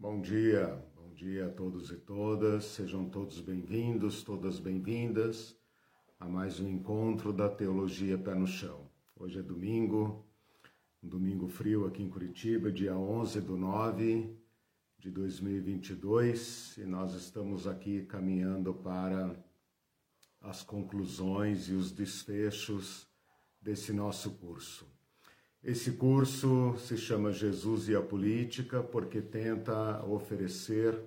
Bom dia, bom dia a todos e todas, sejam todos bem-vindos, todas bem-vindas a mais um encontro da Teologia Pé no Chão. Hoje é domingo, um domingo frio aqui em Curitiba, dia 11 do 9 de 2022, e nós estamos aqui caminhando para as conclusões e os desfechos desse nosso curso. Esse curso se chama Jesus e a Política porque tenta oferecer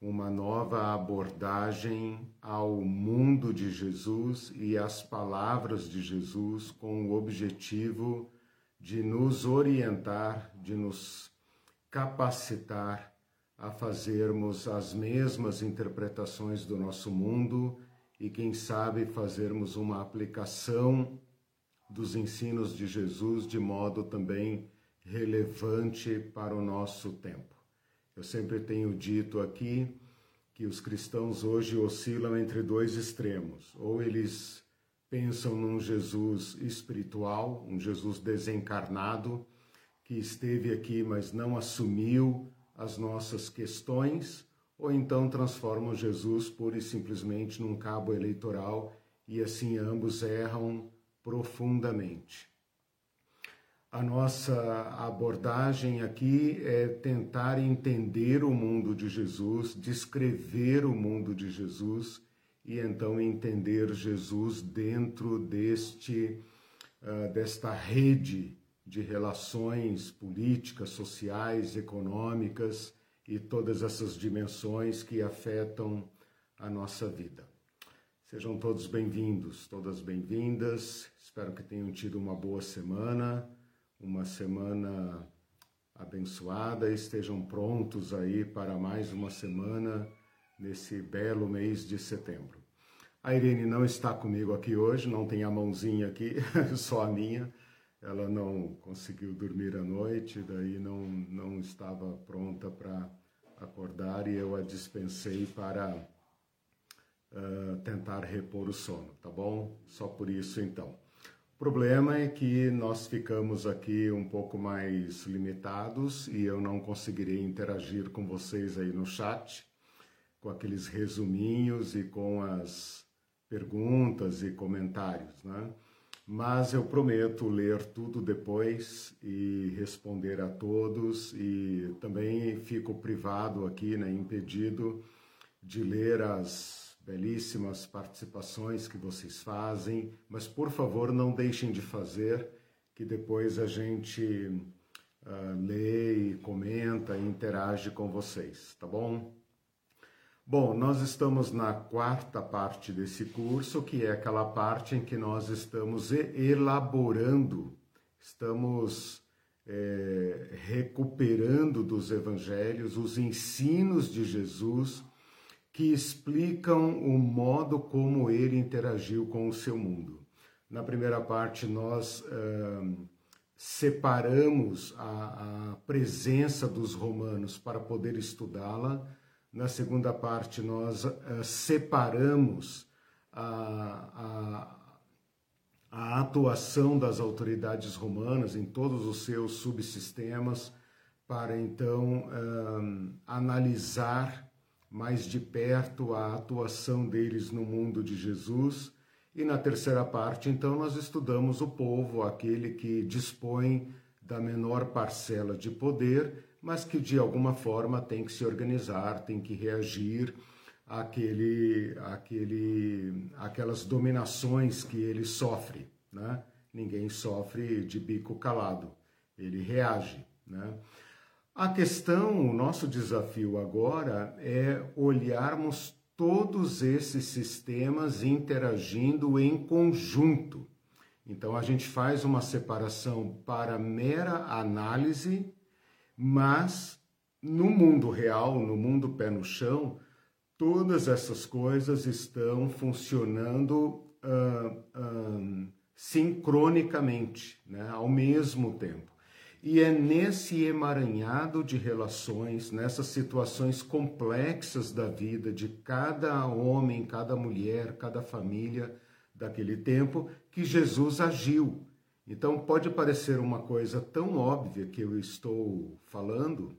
uma nova abordagem ao mundo de Jesus e às palavras de Jesus com o objetivo de nos orientar, de nos capacitar a fazermos as mesmas interpretações do nosso mundo e, quem sabe, fazermos uma aplicação dos ensinos de Jesus de modo também relevante para o nosso tempo. Eu sempre tenho dito aqui que os cristãos hoje oscilam entre dois extremos, ou eles pensam num Jesus espiritual, um Jesus desencarnado, que esteve aqui, mas não assumiu as nossas questões, ou então transformam Jesus pura e simplesmente num cabo eleitoral e assim ambos erram profundamente. A nossa abordagem aqui é tentar entender o mundo de Jesus, descrever o mundo de Jesus e então entender Jesus dentro deste uh, desta rede de relações políticas, sociais, econômicas e todas essas dimensões que afetam a nossa vida. Sejam todos bem-vindos, todas bem-vindas. Espero que tenham tido uma boa semana, uma semana abençoada estejam prontos aí para mais uma semana nesse belo mês de setembro. A Irene não está comigo aqui hoje, não tem a mãozinha aqui, só a minha. Ela não conseguiu dormir à noite, daí não, não estava pronta para acordar e eu a dispensei para uh, tentar repor o sono, tá bom? Só por isso então. Problema é que nós ficamos aqui um pouco mais limitados e eu não conseguirei interagir com vocês aí no chat, com aqueles resuminhos e com as perguntas e comentários, né? Mas eu prometo ler tudo depois e responder a todos e também fico privado aqui, né, impedido de ler as belíssimas participações que vocês fazem, mas por favor não deixem de fazer, que depois a gente uh, lê e comenta e interage com vocês, tá bom? Bom, nós estamos na quarta parte desse curso, que é aquela parte em que nós estamos elaborando, estamos é, recuperando dos evangelhos os ensinos de Jesus que explicam o modo como ele interagiu com o seu mundo. Na primeira parte, nós uh, separamos a, a, presença dos romanos para poder estudá-la. Na segunda parte, nós uh, separamos a, a, a atuação das autoridades romanas em todos os seus subsistemas, para então uh, analisar mais de perto a atuação deles no mundo de Jesus. E na terceira parte, então, nós estudamos o povo, aquele que dispõe da menor parcela de poder, mas que de alguma forma tem que se organizar, tem que reagir àquele, àquele, àquelas dominações que ele sofre. Né? Ninguém sofre de bico calado, ele reage. Né? A questão, o nosso desafio agora é olharmos todos esses sistemas interagindo em conjunto. Então a gente faz uma separação para mera análise, mas no mundo real, no mundo pé no chão, todas essas coisas estão funcionando uh, uh, sincronicamente, né, ao mesmo tempo. E é nesse emaranhado de relações, nessas situações complexas da vida de cada homem, cada mulher, cada família daquele tempo, que Jesus agiu. Então pode parecer uma coisa tão óbvia que eu estou falando,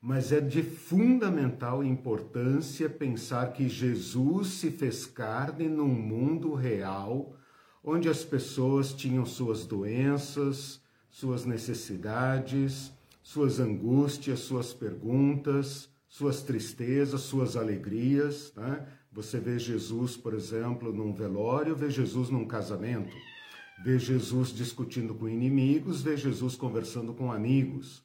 mas é de fundamental importância pensar que Jesus se fez carne num mundo real, onde as pessoas tinham suas doenças, suas necessidades, suas angústias, suas perguntas, suas tristezas, suas alegrias. Né? Você vê Jesus, por exemplo, num velório, vê Jesus num casamento, vê Jesus discutindo com inimigos, vê Jesus conversando com amigos.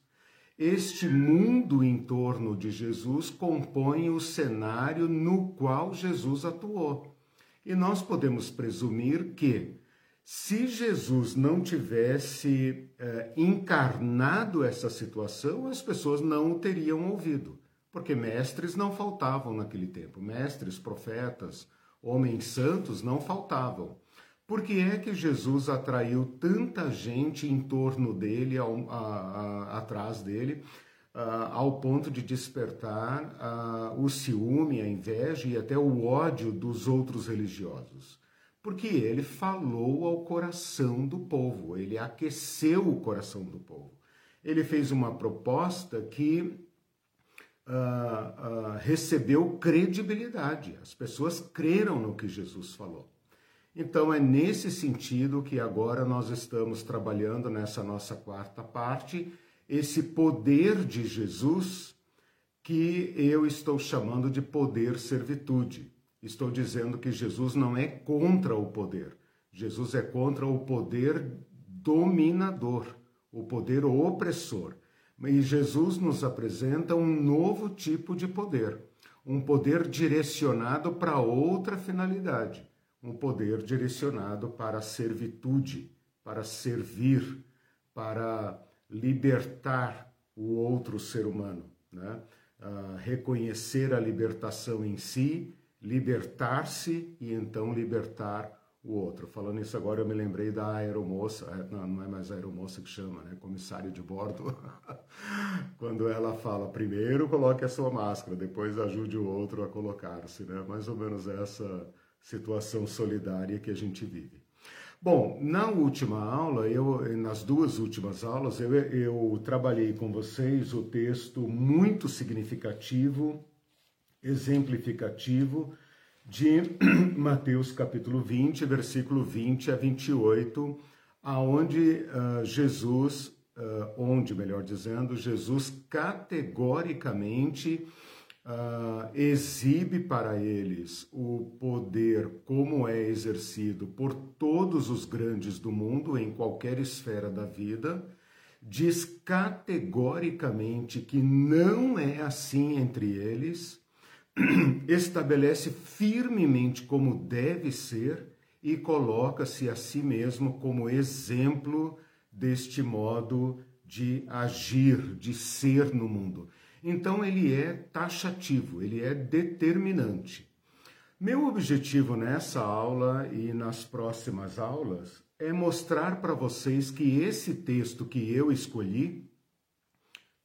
Este mundo em torno de Jesus compõe o cenário no qual Jesus atuou. E nós podemos presumir que, se Jesus não tivesse eh, encarnado essa situação, as pessoas não o teriam ouvido, porque mestres não faltavam naquele tempo mestres, profetas, homens santos não faltavam. Por que é que Jesus atraiu tanta gente em torno dele, ao, a, a, atrás dele, a, ao ponto de despertar o ciúme, a inveja e até o ódio dos outros religiosos? Porque ele falou ao coração do povo, ele aqueceu o coração do povo. Ele fez uma proposta que Uh, uh, recebeu credibilidade. As pessoas creram no que Jesus falou. Então é nesse sentido que agora nós estamos trabalhando nessa nossa quarta parte, esse poder de Jesus que eu estou chamando de poder servitude. Estou dizendo que Jesus não é contra o poder. Jesus é contra o poder dominador, o poder opressor. E Jesus nos apresenta um novo tipo de poder, um poder direcionado para outra finalidade um poder direcionado para a servitude, para servir, para libertar o outro ser humano, né? Uh, reconhecer a libertação em si, libertar-se e então libertar o outro. Falando isso agora, eu me lembrei da aeromoça, é, não, é mais aeromoça que chama, né? Comissário de bordo. Quando ela fala, primeiro coloque a sua máscara, depois ajude o outro a colocar-se, né? Mais ou menos essa situação solidária que a gente vive. Bom, na última aula, eu, nas duas últimas aulas, eu, eu trabalhei com vocês o texto muito significativo, exemplificativo, de Mateus capítulo 20, versículo 20 a 28, aonde uh, Jesus, uh, onde, melhor dizendo, Jesus categoricamente uh, exibe para eles o poder como é exercido por todos os grandes do mundo em qualquer esfera da vida, diz categoricamente que não é assim entre eles, estabelece firmemente como deve ser e coloca-se a si mesmo como exemplo deste modo de agir, de ser no mundo. Então ele é taxativo, ele é determinante. Meu objetivo nessa aula e nas próximas aulas é mostrar para vocês que esse texto que eu escolhi,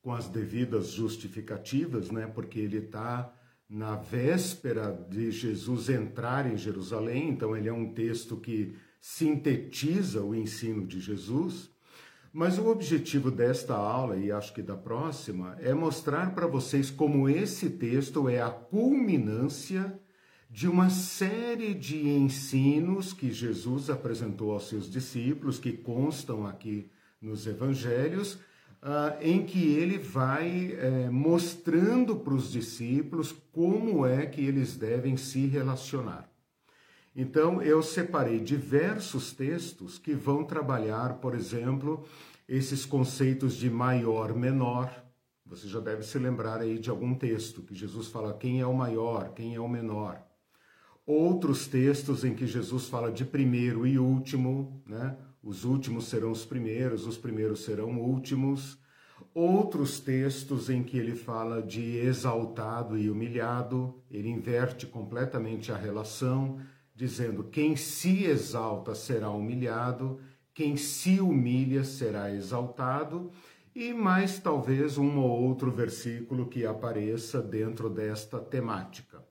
com as devidas justificativas, né, porque ele está na véspera de Jesus entrar em Jerusalém, então ele é um texto que sintetiza o ensino de Jesus. Mas o objetivo desta aula, e acho que da próxima, é mostrar para vocês como esse texto é a culminância de uma série de ensinos que Jesus apresentou aos seus discípulos, que constam aqui nos evangelhos, uh, em que ele vai uh, mostrando para os discípulos como é que eles devem se relacionar. Então, eu separei diversos textos que vão trabalhar, por exemplo, esses conceitos de maior, menor. Você já deve se lembrar aí de algum texto que Jesus fala quem é o maior, quem é o menor. Outros textos em que Jesus fala de primeiro e último, né? Os últimos serão os primeiros, os primeiros serão últimos. Outros textos em que ele fala de exaltado e humilhado, ele inverte completamente a relação dizendo: quem se exalta será humilhado, quem se humilha será exaltado, e mais talvez um ou outro versículo que apareça dentro desta temática.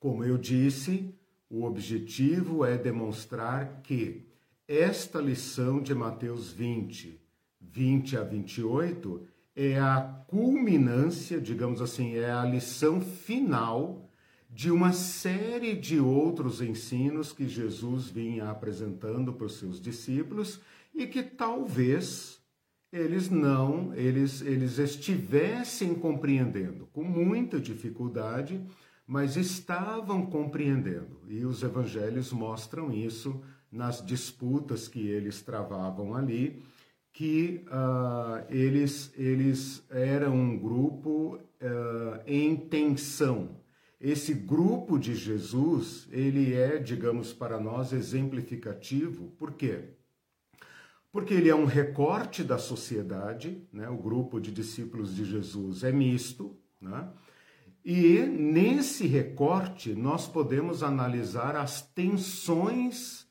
Como eu disse, o objetivo é demonstrar que esta lição de Mateus 20, 20 a 28, é a culminância, digamos assim, é a lição final de uma série de outros ensinos que Jesus vinha apresentando para os seus discípulos e que talvez eles não, eles, eles estivessem compreendendo com muita dificuldade, mas estavam compreendendo. E os evangelhos mostram isso nas disputas que eles travavam ali, que uh, eles, eles eram um grupo uh, em tensão. Esse grupo de Jesus, ele é, digamos, para nós exemplificativo. Por quê? Porque ele é um recorte da sociedade, né? o grupo de discípulos de Jesus é misto, né? e nesse recorte nós podemos analisar as tensões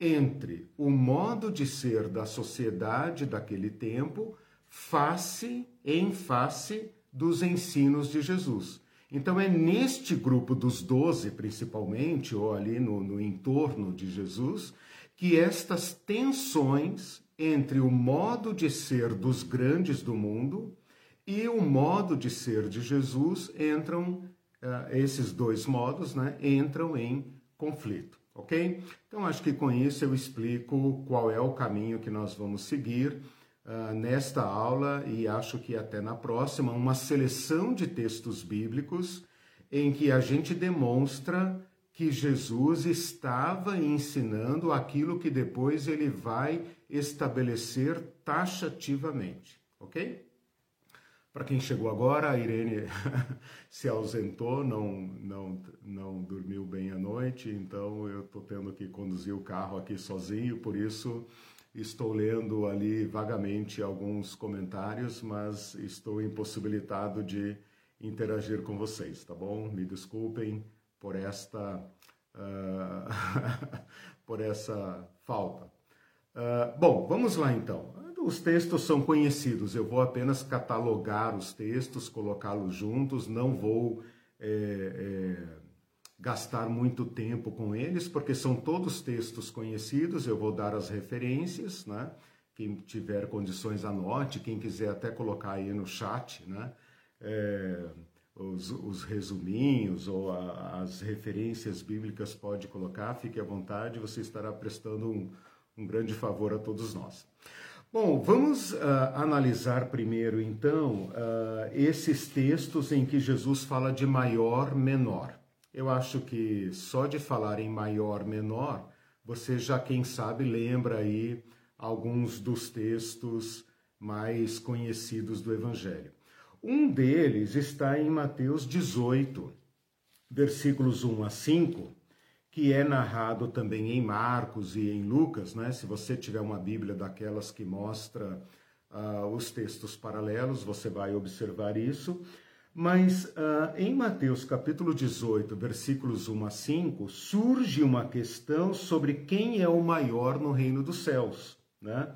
entre o modo de ser da sociedade daquele tempo face em face dos ensinos de Jesus. Então é neste grupo dos doze, principalmente, ou ali no, no entorno de Jesus, que estas tensões entre o modo de ser dos grandes do mundo e o modo de ser de Jesus entram, uh, esses dois modos, né, entram em conflito ok? Então acho que com isso eu explico qual é o caminho que nós vamos seguir uh, nesta aula e acho que até na próxima, uma seleção de textos bíblicos em que a gente demonstra que Jesus estava ensinando aquilo que depois ele vai estabelecer taxativamente, ok? Para quem chegou agora, a Irene se ausentou, não, não, não dormiu bem à noite, então eu estou tendo que conduzir o carro aqui sozinho, por isso estou lendo ali vagamente alguns comentários, mas estou impossibilitado de interagir com vocês, tá bom? Me desculpem por esta, uh, por essa falta. Uh, bom, vamos lá então. Os textos são conhecidos, eu vou apenas catalogar os textos, colocá-los juntos, não vou é, é, gastar muito tempo com eles, porque são todos textos conhecidos, eu vou dar as referências, né? Quem tiver condições, anote, quem quiser até colocar aí no chat, né? É, os, os, resuminhos ou a, as referências bíblicas pode colocar, fique à vontade, você estará prestando um, um grande favor a todos nós. Bom, vamos uh, analisar primeiro, então, uh, esses textos em que Jesus fala de maior, menor. Eu acho que só de falar em maior, menor, você já, quem sabe, lembra aí alguns dos textos mais conhecidos do Evangelho. Um deles está em Mateus 18, versículos 1 a 5, que é narrado também em Marcos e em Lucas, né? Se você tiver uma Bíblia daquelas que mostra uh, os textos paralelos, você vai observar isso. Mas uh, em Mateus capítulo 18, versículos 1 a 5, surge uma questão sobre quem é o maior no reino dos céus. Né?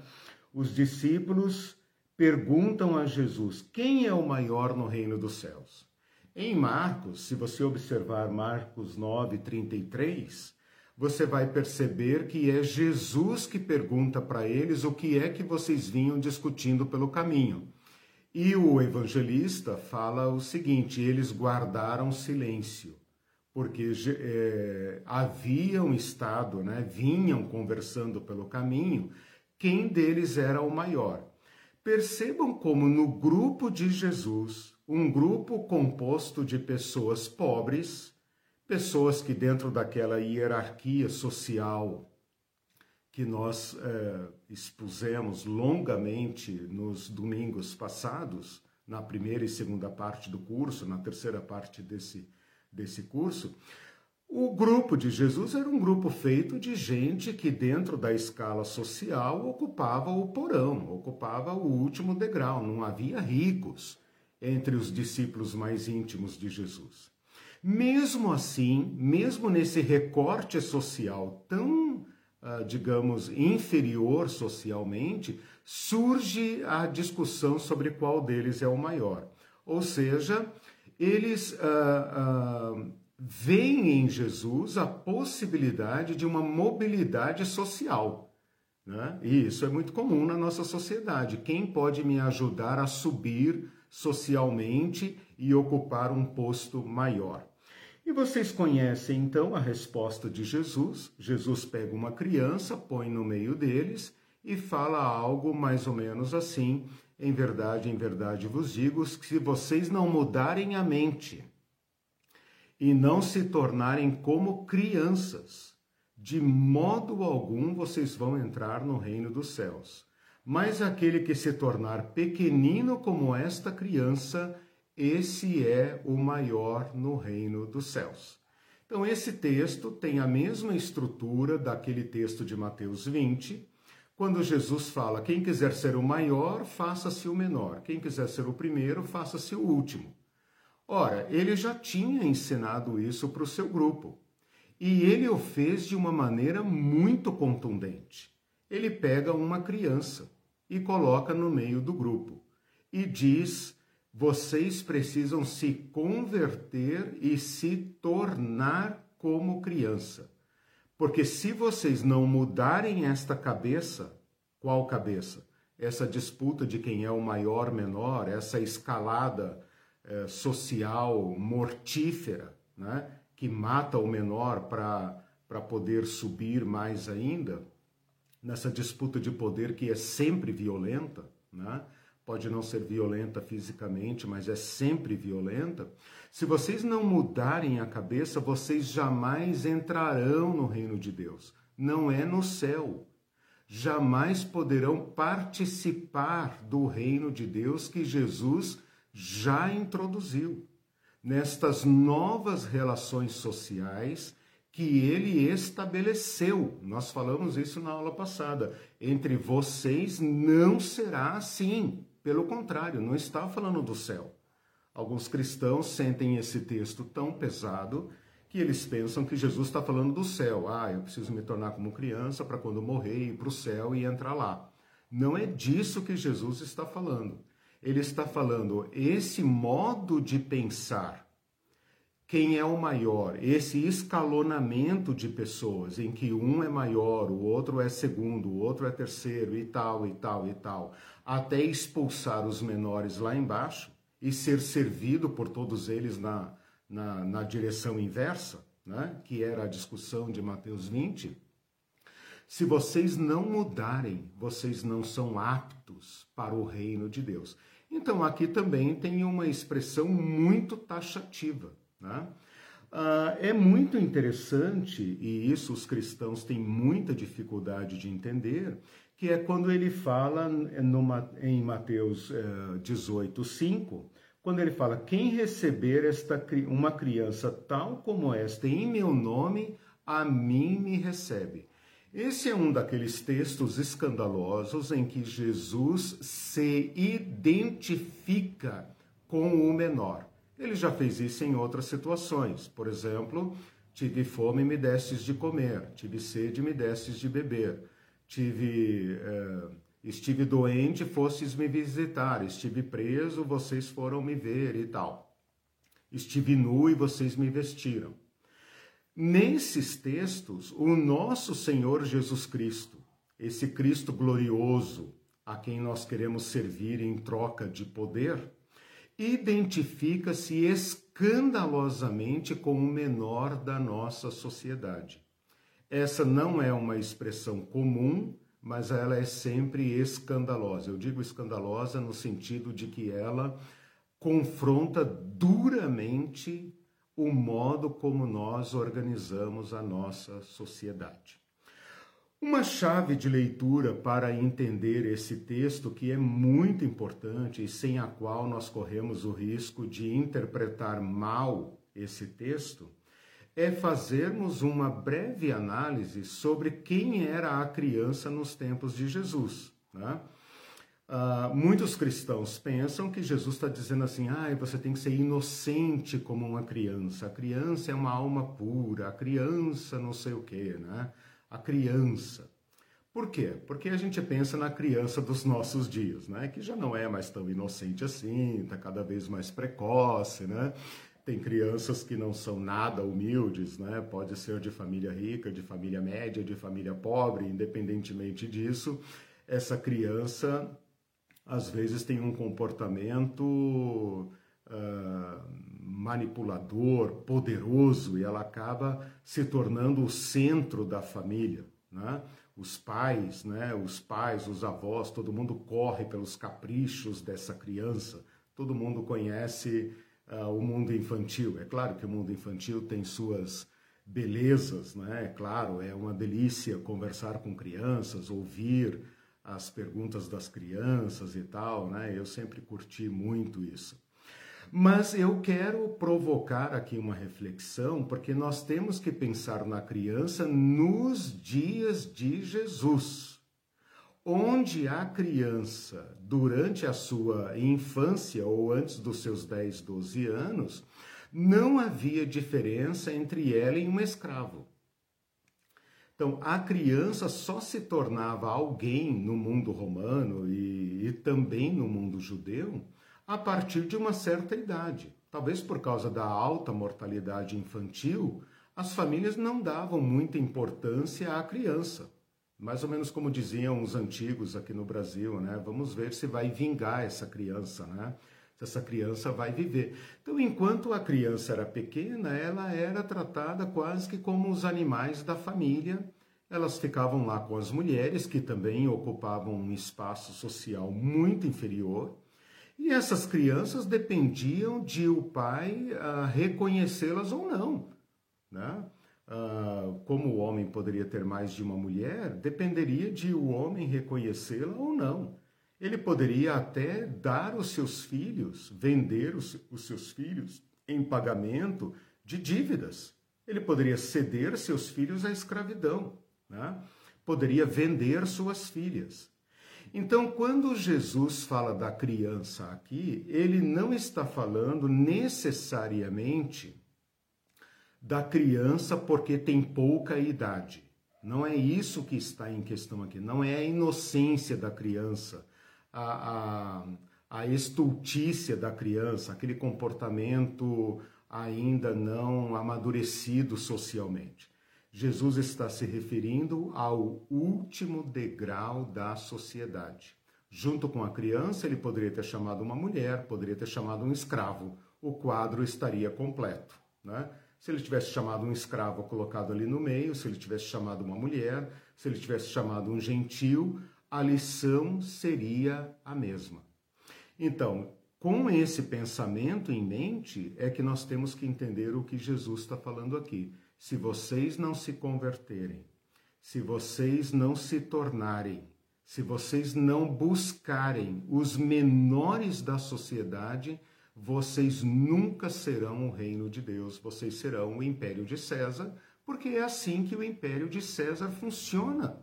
Os discípulos perguntam a Jesus: quem é o maior no reino dos céus? Em Marcos, se você observar Marcos 9, 33, você vai perceber que é Jesus que pergunta para eles o que é que vocês vinham discutindo pelo caminho. E o evangelista fala o seguinte: eles guardaram silêncio, porque é, haviam estado, né, vinham conversando pelo caminho, quem deles era o maior. Percebam como no grupo de Jesus, um grupo composto de pessoas pobres, pessoas que dentro daquela hierarquia social que nós é, expusemos longamente nos domingos passados, na primeira e segunda parte do curso, na terceira parte desse, desse curso, o grupo de Jesus era um grupo feito de gente que, dentro da escala social, ocupava o porão, ocupava o último degrau. Não havia ricos entre os discípulos mais íntimos de Jesus. Mesmo assim, mesmo nesse recorte social tão, ah, digamos, inferior socialmente, surge a discussão sobre qual deles é o maior. Ou seja, eles. Uh, uh, veem em Jesus a possibilidade de uma mobilidade social. Né? E isso é muito comum na nossa sociedade. Quem pode me ajudar a subir socialmente e ocupar um posto maior? E vocês conhecem então a resposta de Jesus. Jesus pega uma criança, põe no meio deles e fala algo mais ou menos assim: Em verdade, em verdade vos digo, que se vocês não mudarem a mente e não se tornarem como crianças, de modo algum vocês vão entrar no reino dos céus. Mas aquele que se tornar pequenino como esta criança, esse é o maior no reino dos céus. Então, esse texto tem a mesma estrutura daquele texto de Mateus 20, quando Jesus fala: quem quiser ser o maior, faça-se o menor, quem quiser ser o primeiro, faça-se o último. Ora, ele já tinha ensinado isso para o seu grupo. E ele o fez de uma maneira muito contundente. Ele pega uma criança e coloca no meio do grupo e diz vocês precisam se converter e se tornar como criança. Porque se vocês não mudarem esta cabeça, qual cabeça? Essa disputa de quem é o maior, menor, essa escalada eh, social mortífera, né? que mata o menor para poder subir mais ainda, nessa disputa de poder que é sempre violenta, né? pode não ser violenta fisicamente, mas é sempre violenta. Se vocês não mudarem a cabeça, vocês jamais entrarão no reino de Deus. Não é no céu. Jamais poderão participar do reino de Deus que Jesus já introduziu. Nestas novas relações sociais que ele estabeleceu. Nós falamos isso na aula passada. Entre vocês não será assim. Pelo contrário, não está falando do céu. Alguns cristãos sentem esse texto tão pesado que eles pensam que Jesus está falando do céu. Ah, eu preciso me tornar como criança para quando morrer ir para o céu e entrar lá. Não é disso que Jesus está falando. Ele está falando esse modo de pensar. Quem é o maior? Esse escalonamento de pessoas em que um é maior, o outro é segundo, o outro é terceiro e tal e tal e tal até expulsar os menores lá embaixo e ser servido por todos eles na, na, na direção inversa, né? que era a discussão de Mateus 20. Se vocês não mudarem, vocês não são aptos para o reino de Deus. Então, aqui também tem uma expressão muito taxativa. Né? Uh, é muito interessante, e isso os cristãos têm muita dificuldade de entender, que é quando ele fala numa, em Mateus eh, 18, 5, quando ele fala: Quem receber esta, uma criança tal como esta em meu nome, a mim me recebe. Esse é um daqueles textos escandalosos em que Jesus se identifica com o menor. Ele já fez isso em outras situações. Por exemplo, tive fome e me destes de comer, tive sede e me destes de beber tive, é, estive doente, fostes me visitar, estive preso, vocês foram me ver e tal. Estive nu e vocês me vestiram. Nesses textos, o nosso Senhor Jesus Cristo, esse Cristo glorioso a quem nós queremos servir em troca de poder, identifica-se escandalosamente com o menor da nossa sociedade. Essa não é uma expressão comum, mas ela é sempre escandalosa. Eu digo escandalosa no sentido de que ela confronta duramente o modo como nós organizamos a nossa sociedade. Uma chave de leitura para entender esse texto que é muito importante e sem a qual nós corremos o risco de interpretar mal esse texto é fazermos uma breve análise sobre quem era a criança nos tempos de Jesus. Né? Uh, muitos cristãos pensam que Jesus está dizendo assim: ah, você tem que ser inocente como uma criança, a criança é uma alma pura, a criança não sei o quê, né? A criança. Por quê? Porque a gente pensa na criança dos nossos dias, né? Que já não é mais tão inocente assim, está cada vez mais precoce, né? Tem crianças que não são nada humildes, né? Pode ser de família rica, de família média, de família pobre, independentemente disso, essa criança às vezes tem um comportamento uh, manipulador, poderoso, e ela acaba se tornando o centro da família, né? Os pais, né? Os pais, os avós, todo mundo corre pelos caprichos dessa criança. Todo mundo conhece uh, o mundo infantil. É claro que o mundo infantil tem suas belezas, né? É claro, é uma delícia conversar com crianças, ouvir as perguntas das crianças e tal, né? Eu sempre curti muito isso. Mas eu quero provocar aqui uma reflexão, porque nós temos que pensar na criança nos dias de Jesus. Onde a criança, durante a sua infância ou antes dos seus 10, 12 anos, não havia diferença entre ela e um escravo. Então, a criança só se tornava alguém no mundo romano e, e, também no mundo judeu a partir de uma certa idade. Talvez por causa da alta mortalidade infantil, as famílias não davam muita importância à criança. Mais ou menos como diziam os antigos aqui no Brasil, né? Vamos ver se vai vingar essa criança, né? essa criança vai viver. Então, enquanto a criança era pequena, ela era tratada quase que como os animais da família. Elas ficavam lá com as mulheres, que também ocupavam um espaço social muito inferior. E essas crianças dependiam de o pai uh, reconhecê-las ou não. Né? Uh, como o homem poderia ter mais de uma mulher, dependeria de o homem reconhecê-la ou não. Ele poderia até dar os seus filhos, vender os, os seus filhos em pagamento de dívidas. Ele poderia ceder seus filhos à escravidão, né? poderia vender suas filhas. Então, quando Jesus fala da criança aqui, ele não está falando necessariamente da criança porque tem pouca idade. Não é isso que está em questão aqui. Não é a inocência da criança a, a, a estultícia da criança, aquele comportamento ainda não amadurecido socialmente. Jesus está se referindo ao último degrau da sociedade. Junto com a criança, ele poderia ter chamado uma mulher, poderia ter chamado um escravo. O quadro estaria completo. Né? Se ele tivesse chamado um escravo colocado ali no meio, se ele tivesse chamado uma mulher, se ele tivesse chamado um gentil, a lição seria a mesma. Então, com esse pensamento em mente, é que nós temos que entender o que Jesus está falando aqui. Se vocês não se converterem, se vocês não se tornarem, se vocês não buscarem os menores da sociedade, vocês nunca serão o reino de Deus, vocês serão o império de César, porque é assim que o império de César funciona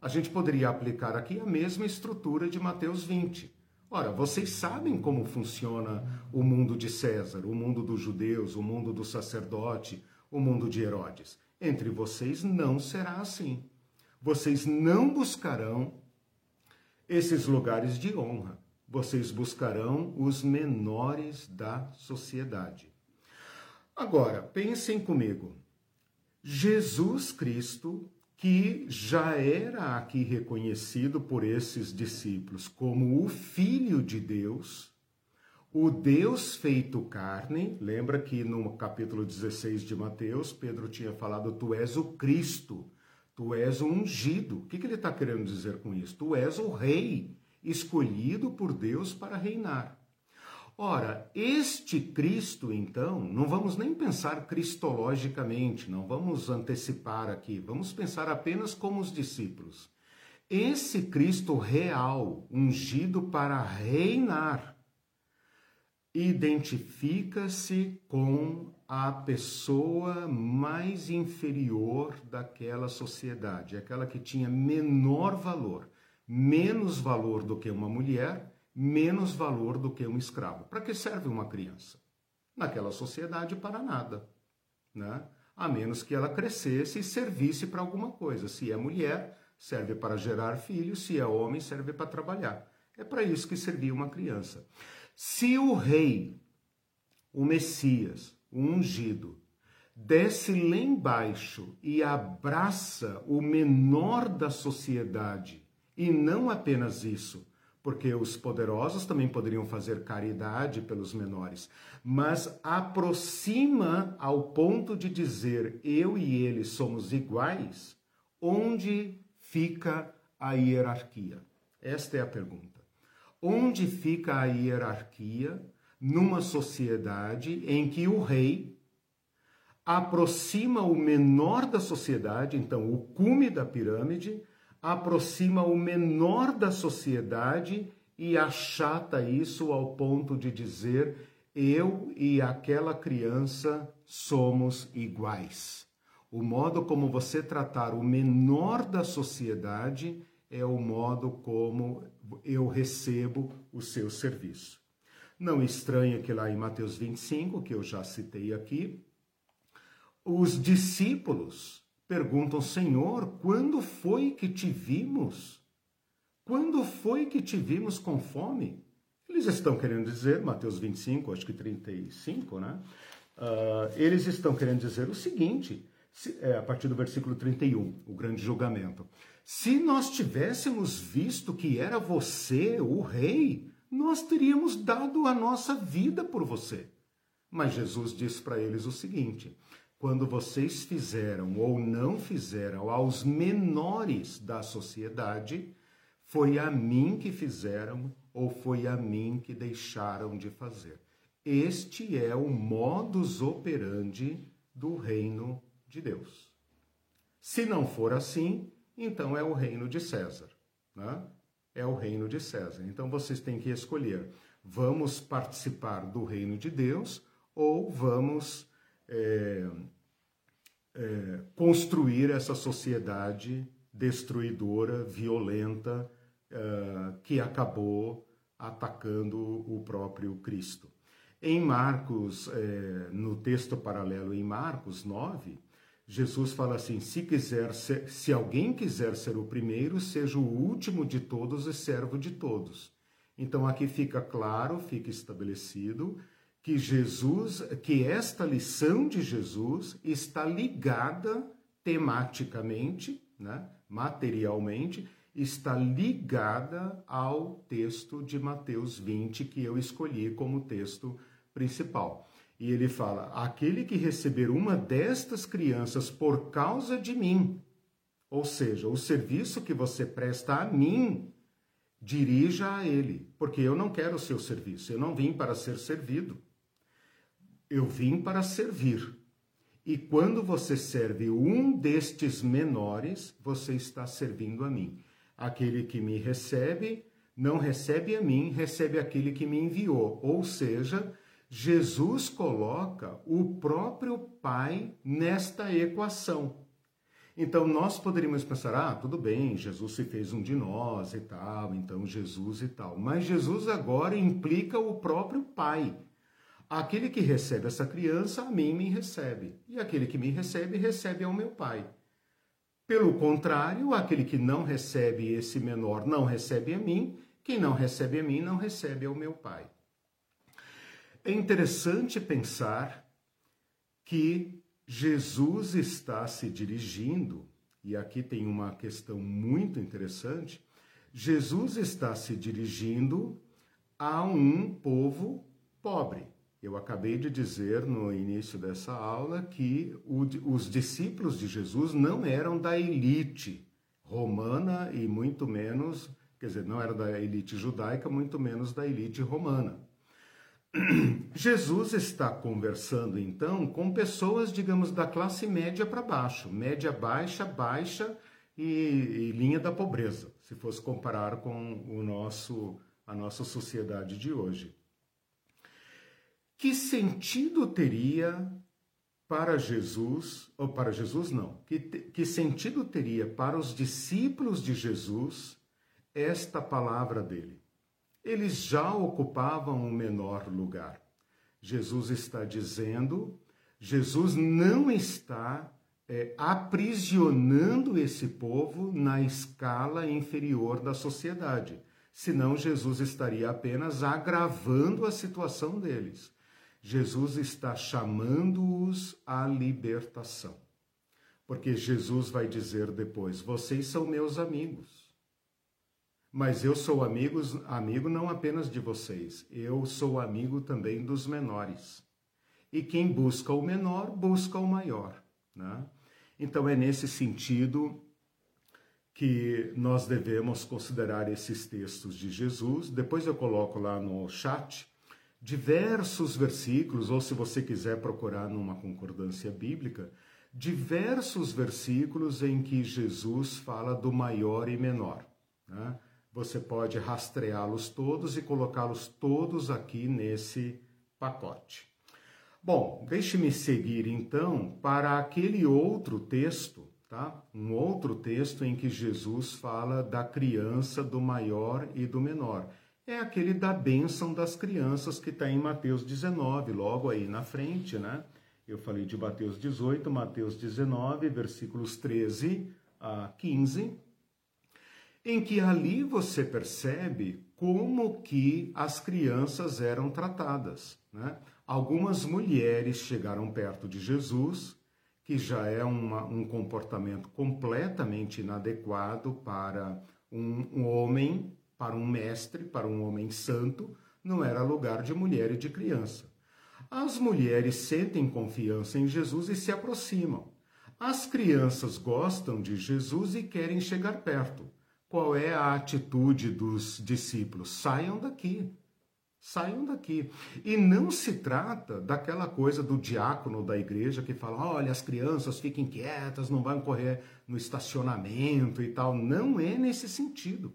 a gente poderia aplicar aqui a mesma estrutura de Mateus 20. Ora, vocês sabem como funciona o mundo de César, o mundo dos judeus, o mundo do sacerdote, o mundo de Herodes. Entre vocês não será assim. Vocês não buscarão esses lugares de honra. Vocês buscarão os menores da sociedade. Agora, pensem comigo. Jesus Cristo que já era aqui reconhecido por esses discípulos como o Filho de Deus, o Deus feito carne. Lembra que no capítulo 16 de Mateus, Pedro tinha falado: Tu és o Cristo, tu és o ungido. O que, que ele está querendo dizer com isso? Tu és o Rei, escolhido por Deus para reinar. Ora, este Cristo, então, não vamos nem pensar cristologicamente, não vamos antecipar aqui, vamos pensar apenas como os discípulos. Esse Cristo real, ungido para reinar, identifica-se com a pessoa mais inferior daquela sociedade, aquela que tinha menor valor, menos valor do que uma mulher menos valor do que um escravo. Para que serve uma criança? Naquela sociedade, para nada. Né? A menos que ela crescesse e servisse para alguma coisa. Se é mulher, serve para gerar filhos, se é homem, serve para trabalhar. É para isso que servia uma criança. Se o rei, o Messias, o ungido, desce lá embaixo e abraça o menor da sociedade, e não apenas isso, porque os poderosos também poderiam fazer caridade pelos menores, mas aproxima ao ponto de dizer eu e ele somos iguais, onde fica a hierarquia? Esta é a pergunta. Onde fica a hierarquia numa sociedade em que o rei aproxima o menor da sociedade, então o cume da pirâmide, aproxima o menor da sociedade e achata isso ao ponto de dizer: eu e aquela criança somos iguais. O modo como você tratar o menor da sociedade é o modo como eu recebo o seu serviço. Não estranha que lá em Mateus 25, que eu já citei aqui, os discípulos perguntam: Senhor, quando foi que te vimos? Quando foi que te vimos com fome? Eles estão querendo dizer, Mateus 25, acho que 35, né? Uh, eles estão querendo dizer o seguinte, é, a partir do versículo 31, o grande julgamento. Se nós tivéssemos visto que era você, o rei, nós teríamos dado a nossa vida por você. Mas Jesus disse para eles o seguinte: quando vocês fizeram ou não fizeram aos menores da sociedade, foi a mim que fizeram ou foi a mim que deixaram de fazer. Este é o modus operandi do reino de Deus. Se não for assim, então é o reino de César. Né? É o reino de César. Então vocês têm que escolher: vamos participar do reino de Deus ou vamos é, é, construir essa sociedade destruidora, violenta, é, que acabou atacando o próprio Cristo. Em Marcos, é, no texto paralelo em Marcos 9, Jesus fala assim: se quiser ser, se alguém quiser ser o primeiro, seja o último de todos e servo de todos. Então aqui fica claro, fica estabelecido que Jesus, que esta lição de Jesus está ligada tematicamente, né, materialmente, está ligada ao texto de Mateus 20 que eu escolhi como texto principal. E ele fala: aquele que receber uma destas crianças por causa de mim, ou seja, o serviço que você presta a mim, dirija a ele, porque eu não quero o seu serviço, eu não vim para ser servido. Eu vim para servir. E quando você serve um destes menores, você está servindo a mim. Aquele que me recebe, não recebe a mim, recebe aquele que me enviou. Ou seja, Jesus coloca o próprio Pai nesta equação. Então nós poderíamos pensar, ah, tudo bem, Jesus se fez um de nós e tal, então Jesus e tal. Mas Jesus agora implica o próprio Pai. Aquele que recebe essa criança, a mim me recebe. E aquele que me recebe, recebe ao meu Pai. Pelo contrário, aquele que não recebe esse menor não recebe a mim, quem não recebe a mim não recebe ao meu Pai. É interessante pensar que Jesus está se dirigindo, e aqui tem uma questão muito interessante. Jesus está se dirigindo a um povo pobre. Eu acabei de dizer no início dessa aula que os discípulos de Jesus não eram da elite romana e muito menos, quer dizer, não eram da elite judaica, muito menos da elite romana. Jesus está conversando então com pessoas, digamos, da classe média para baixo, média baixa, baixa e, e, linha da pobreza, se fosse comparar com o nosso a nossa sociedade de hoje. Que sentido teria para Jesus, ou para Jesus não, que, que sentido teria para os discípulos de Jesus esta palavra dele? Eles já ocupavam um menor lugar. Jesus está dizendo, Jesus não está é, aprisionando esse povo na escala inferior da sociedade. Senão, Jesus estaria apenas agravando a situação deles. Jesus está chamando-os à libertação. Porque Jesus vai dizer depois: vocês são meus amigos. Mas eu sou amigos, amigo não apenas de vocês, eu sou amigo também dos menores. E quem busca o menor, busca o maior. Né? Então é nesse sentido que nós devemos considerar esses textos de Jesus. Depois eu coloco lá no chat diversos versículos, ou se você quiser procurar numa concordância bíblica, diversos versículos em que Jesus fala do maior e menor. Né? Você pode rastreá-los todos e colocá-los todos aqui nesse pacote. Bom, deixe-me seguir então para aquele outro texto, tá? Um outro texto em que Jesus fala da criança, do maior e do menor. É aquele da bênção das crianças que está em Mateus 19, logo aí na frente, né? Eu falei de Mateus 18, Mateus 19, versículos 13 a 15, em que ali você percebe como que as crianças eram tratadas. Né? Algumas mulheres chegaram perto de Jesus, que já é uma, um comportamento completamente inadequado para um, um homem, para um mestre, para um homem santo, não era lugar de mulher e de criança. As mulheres sentem confiança em Jesus e se aproximam. As crianças gostam de Jesus e querem chegar perto. Qual é a atitude dos discípulos? Saiam daqui. Saiam daqui. E não se trata daquela coisa do diácono da igreja que fala: olha, as crianças fiquem quietas, não vão correr no estacionamento e tal. Não é nesse sentido.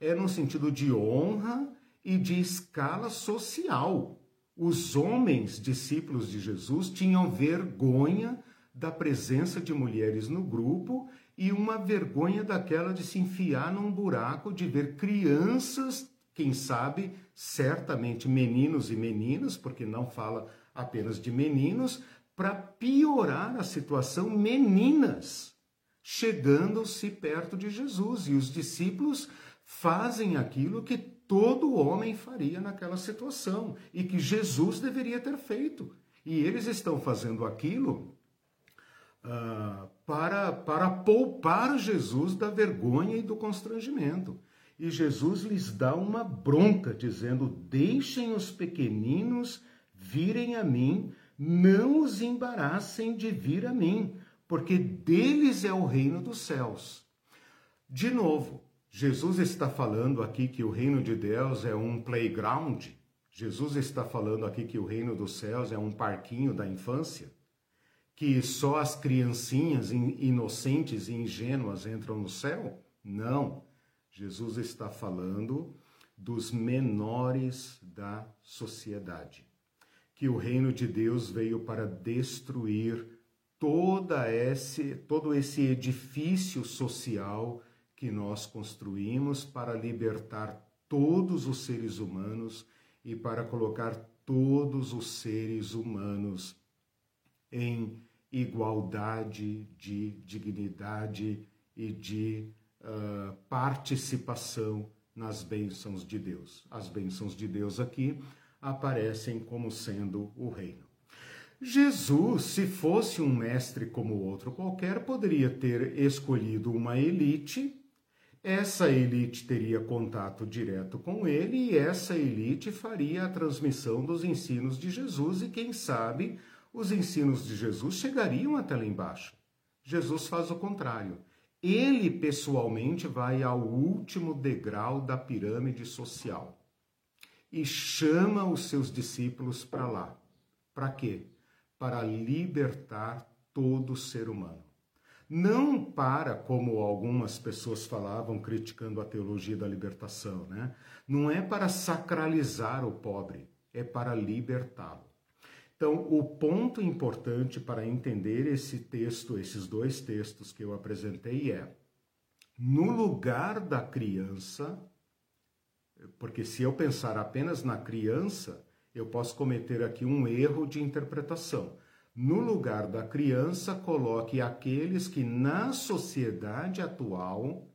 É no sentido de honra e de escala social. Os homens, discípulos de Jesus, tinham vergonha da presença de mulheres no grupo e uma vergonha daquela de se enfiar num buraco, de ver crianças, quem sabe, certamente meninos e meninas, porque não fala apenas de meninos, para piorar a situação, meninas chegando-se perto de Jesus. E os discípulos fazem aquilo que todo homem faria naquela situação e que Jesus deveria ter feito. E eles estão fazendo aquilo uh, para, para poupar Jesus da vergonha e do constrangimento. E Jesus lhes dá uma bronca, dizendo: Deixem os pequeninos virem a mim, não os embaraçem de vir a mim, porque deles é o reino dos céus. De novo, Jesus está falando aqui que o reino de Deus é um playground. Jesus está falando aqui que o reino dos céus é um parquinho da infância, que só as criancinhas inocentes e ingênuas entram no céu? Não. Jesus está falando dos menores da sociedade. Que o reino de Deus veio para destruir toda esse, todo esse edifício social que nós construímos para libertar todos os seres humanos e para colocar todos os seres humanos em igualdade de dignidade e de uh, participação nas bênçãos de Deus. As bênçãos de Deus aqui aparecem como sendo o reino. Jesus, se fosse um mestre como outro qualquer, poderia ter escolhido uma elite essa elite teria contato direto com ele e essa elite faria a transmissão dos ensinos de Jesus e, quem sabe, os ensinos de Jesus chegariam até lá embaixo. Jesus faz o contrário. Ele pessoalmente vai ao último degrau da pirâmide social e chama os seus discípulos para lá. Para quê? Para libertar todo ser humano não para, como algumas pessoas falavam, criticando a teologia da libertação, né? Não é para sacralizar o pobre, é para libertá-lo. Então, o ponto importante para entender esse texto, esses dois textos que eu apresentei é: no lugar da criança, porque se eu pensar apenas na criança, eu posso cometer aqui um erro de interpretação. No lugar da criança, coloque aqueles que na sociedade atual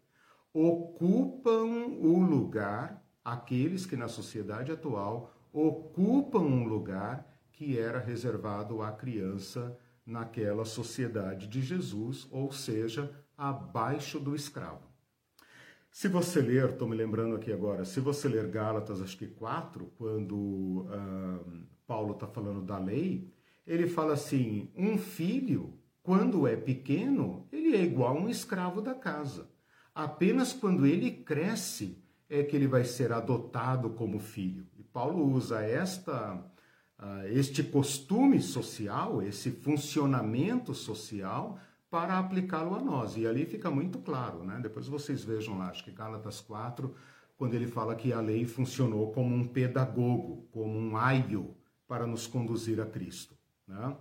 ocupam o lugar, aqueles que na sociedade atual ocupam um lugar que era reservado à criança naquela sociedade de Jesus, ou seja, abaixo do escravo. Se você ler, estou me lembrando aqui agora, se você ler Gálatas, acho que 4, quando uh, Paulo está falando da lei, ele fala assim: um filho, quando é pequeno, ele é igual a um escravo da casa. Apenas quando ele cresce é que ele vai ser adotado como filho. E Paulo usa esta, este costume social, esse funcionamento social, para aplicá-lo a nós. E ali fica muito claro, né? Depois vocês vejam lá, acho que Gálatas 4, quando ele fala que a lei funcionou como um pedagogo, como um aio para nos conduzir a Cristo, né?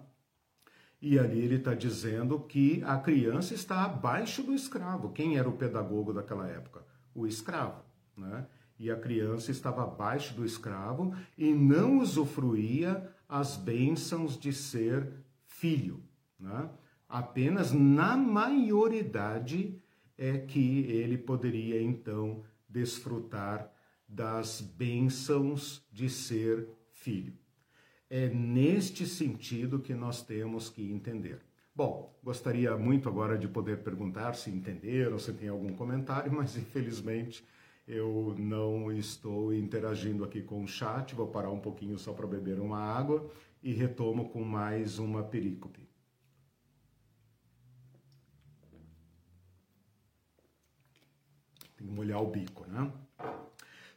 E ali ele está dizendo que a criança está abaixo do escravo. Quem era o pedagogo daquela época? O escravo, né? E a criança estava abaixo do escravo e não usufruía as bênçãos de ser filho, né? Apenas na maioridade é que ele poderia então desfrutar das bênçãos de ser filho. É neste sentido que nós temos que entender. Bom, gostaria muito agora de poder perguntar se entenderam, se tem algum comentário, mas infelizmente eu não estou interagindo aqui com o chat. Vou parar um pouquinho só para beber uma água e retomo com mais uma perícope. Tem que molhar o bico, né?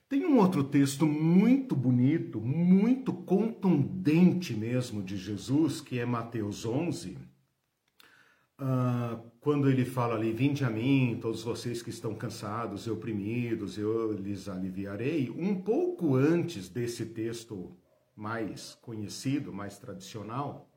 Tem um outro texto muito bonito, muito contundente mesmo de Jesus, que é Mateus 11, ah, quando ele fala ali: Vinde a mim, todos vocês que estão cansados e oprimidos, eu lhes aliviarei. Um pouco antes desse texto mais conhecido, mais tradicional,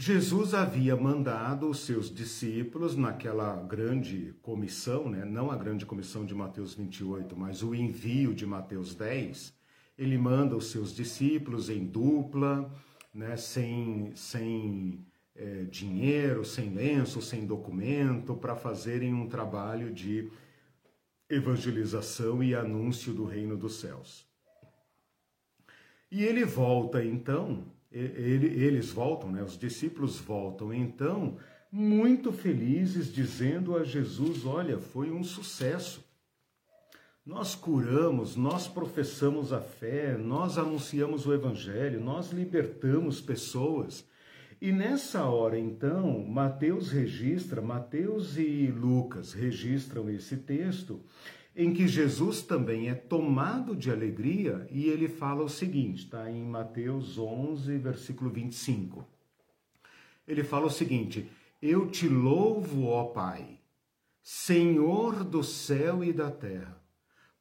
Jesus havia mandado os seus discípulos naquela grande comissão, né? não a grande comissão de Mateus 28, mas o envio de Mateus 10. Ele manda os seus discípulos em dupla, né? sem, sem é, dinheiro, sem lenço, sem documento, para fazerem um trabalho de evangelização e anúncio do reino dos céus. E ele volta então ele, eles voltam, né? os discípulos voltam então muito felizes, dizendo a Jesus: Olha, foi um sucesso. Nós curamos, nós professamos a fé, nós anunciamos o Evangelho, nós libertamos pessoas. E nessa hora, então, Mateus registra, Mateus e Lucas registram esse texto, em que Jesus também é tomado de alegria e ele fala o seguinte, está em Mateus 11, versículo 25. Ele fala o seguinte: Eu te louvo, ó Pai, Senhor do céu e da terra,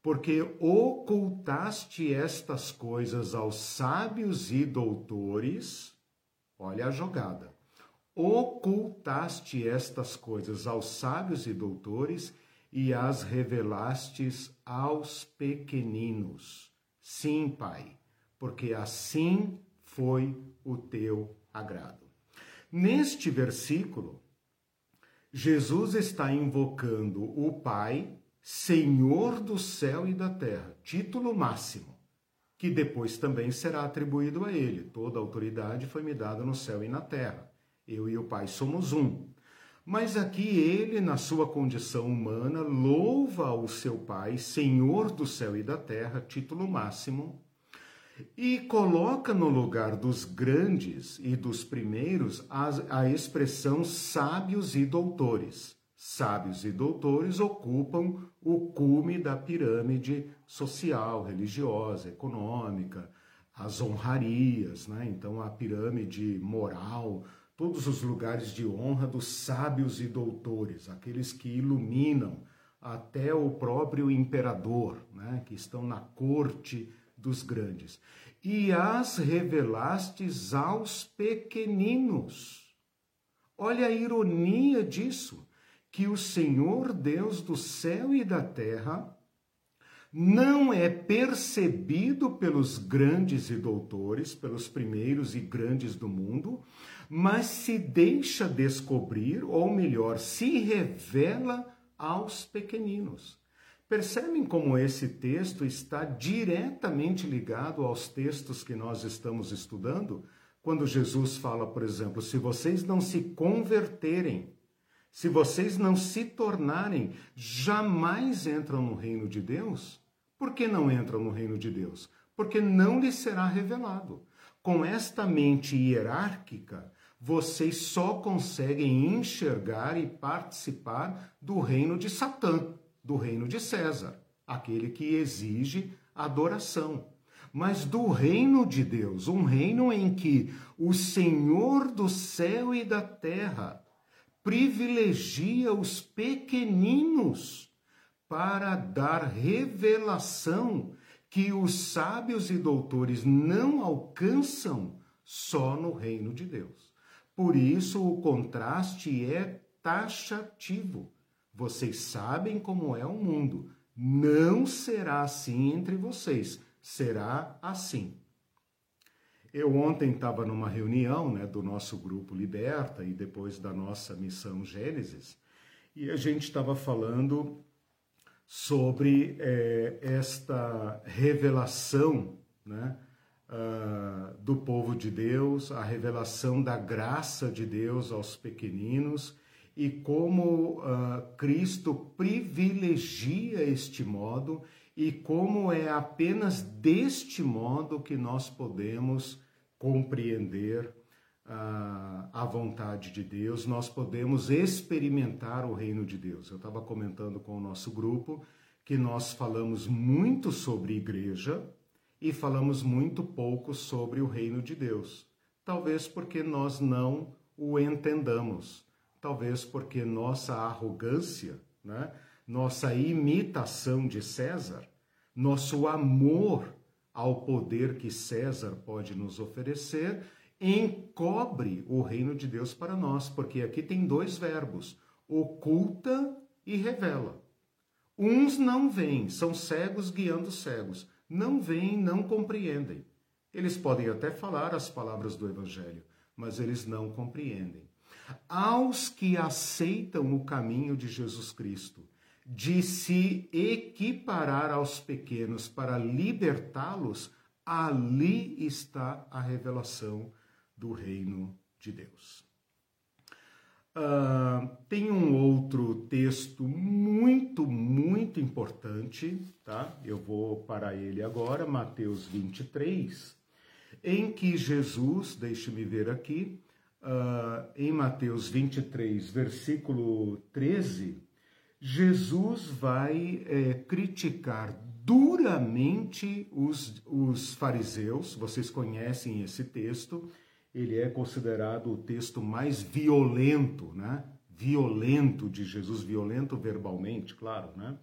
porque ocultaste estas coisas aos sábios e doutores. Olha a jogada. Ocultaste estas coisas aos sábios e doutores e as revelastes aos pequeninos. Sim, Pai, porque assim foi o teu agrado. Neste versículo, Jesus está invocando o Pai, Senhor do céu e da terra, título máximo, que depois também será atribuído a ele. Toda autoridade foi me dada no céu e na terra. Eu e o Pai somos um. Mas aqui ele, na sua condição humana, louva o seu Pai, Senhor do céu e da terra, título máximo, e coloca no lugar dos grandes e dos primeiros a, a expressão sábios e doutores. Sábios e doutores ocupam o cume da pirâmide social, religiosa, econômica, as honrarias, né? então a pirâmide moral, todos os lugares de honra dos sábios e doutores, aqueles que iluminam até o próprio imperador, né, que estão na corte dos grandes. E as revelastes aos pequeninos. Olha a ironia disso, que o Senhor Deus do céu e da terra não é percebido pelos grandes e doutores, pelos primeiros e grandes do mundo, mas se deixa descobrir, ou melhor, se revela aos pequeninos. Percebem como esse texto está diretamente ligado aos textos que nós estamos estudando? Quando Jesus fala, por exemplo, se vocês não se converterem, se vocês não se tornarem, jamais entram no reino de Deus. Por que não entram no reino de Deus? Porque não lhes será revelado. Com esta mente hierárquica, vocês só conseguem enxergar e participar do reino de Satã, do reino de César, aquele que exige adoração. Mas do reino de Deus, um reino em que o Senhor do céu e da terra privilegia os pequeninos para dar revelação que os sábios e doutores não alcançam só no reino de Deus. Por isso, o contraste é taxativo. Vocês sabem como é o mundo. Não será assim entre vocês, será assim. Eu ontem estava numa reunião né, do nosso grupo Liberta e depois da nossa missão Gênesis, e a gente estava falando sobre é, esta revelação né, uh, do povo de Deus, a revelação da graça de Deus aos pequeninos e como uh, Cristo privilegia este modo e como é apenas deste modo que nós podemos compreender uh, a vontade de Deus, nós podemos experimentar o reino de Deus. Eu estava comentando com o nosso grupo que nós falamos muito sobre igreja e falamos muito pouco sobre o reino de Deus. Talvez porque nós não o entendamos talvez porque nossa arrogância, né? nossa imitação de César, nosso amor ao poder que César pode nos oferecer, encobre o reino de Deus para nós, porque aqui tem dois verbos: oculta e revela. Uns não veem, são cegos guiando cegos. Não veem, não compreendem. Eles podem até falar as palavras do Evangelho, mas eles não compreendem aos que aceitam o caminho de Jesus Cristo, de se equiparar aos pequenos para libertá-los, ali está a revelação do reino de Deus. Uh, tem um outro texto muito, muito importante, tá? Eu vou para ele agora, Mateus 23, em que Jesus, deixe-me ver aqui, uh, em Mateus 23, versículo 13, Jesus vai é, criticar duramente os, os fariseus. Vocês conhecem esse texto, ele é considerado o texto mais violento, né? Violento de Jesus, violento verbalmente, claro, né?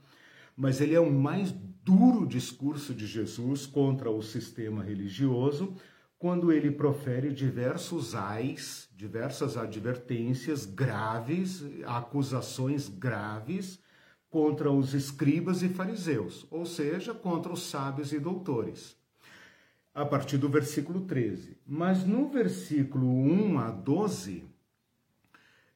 Mas ele é o mais duro discurso de Jesus contra o sistema religioso, quando ele profere diversos ais, diversas advertências graves, acusações graves contra os escribas e fariseus, ou seja, contra os sábios e doutores. A partir do versículo 13. Mas no versículo 1 a 12,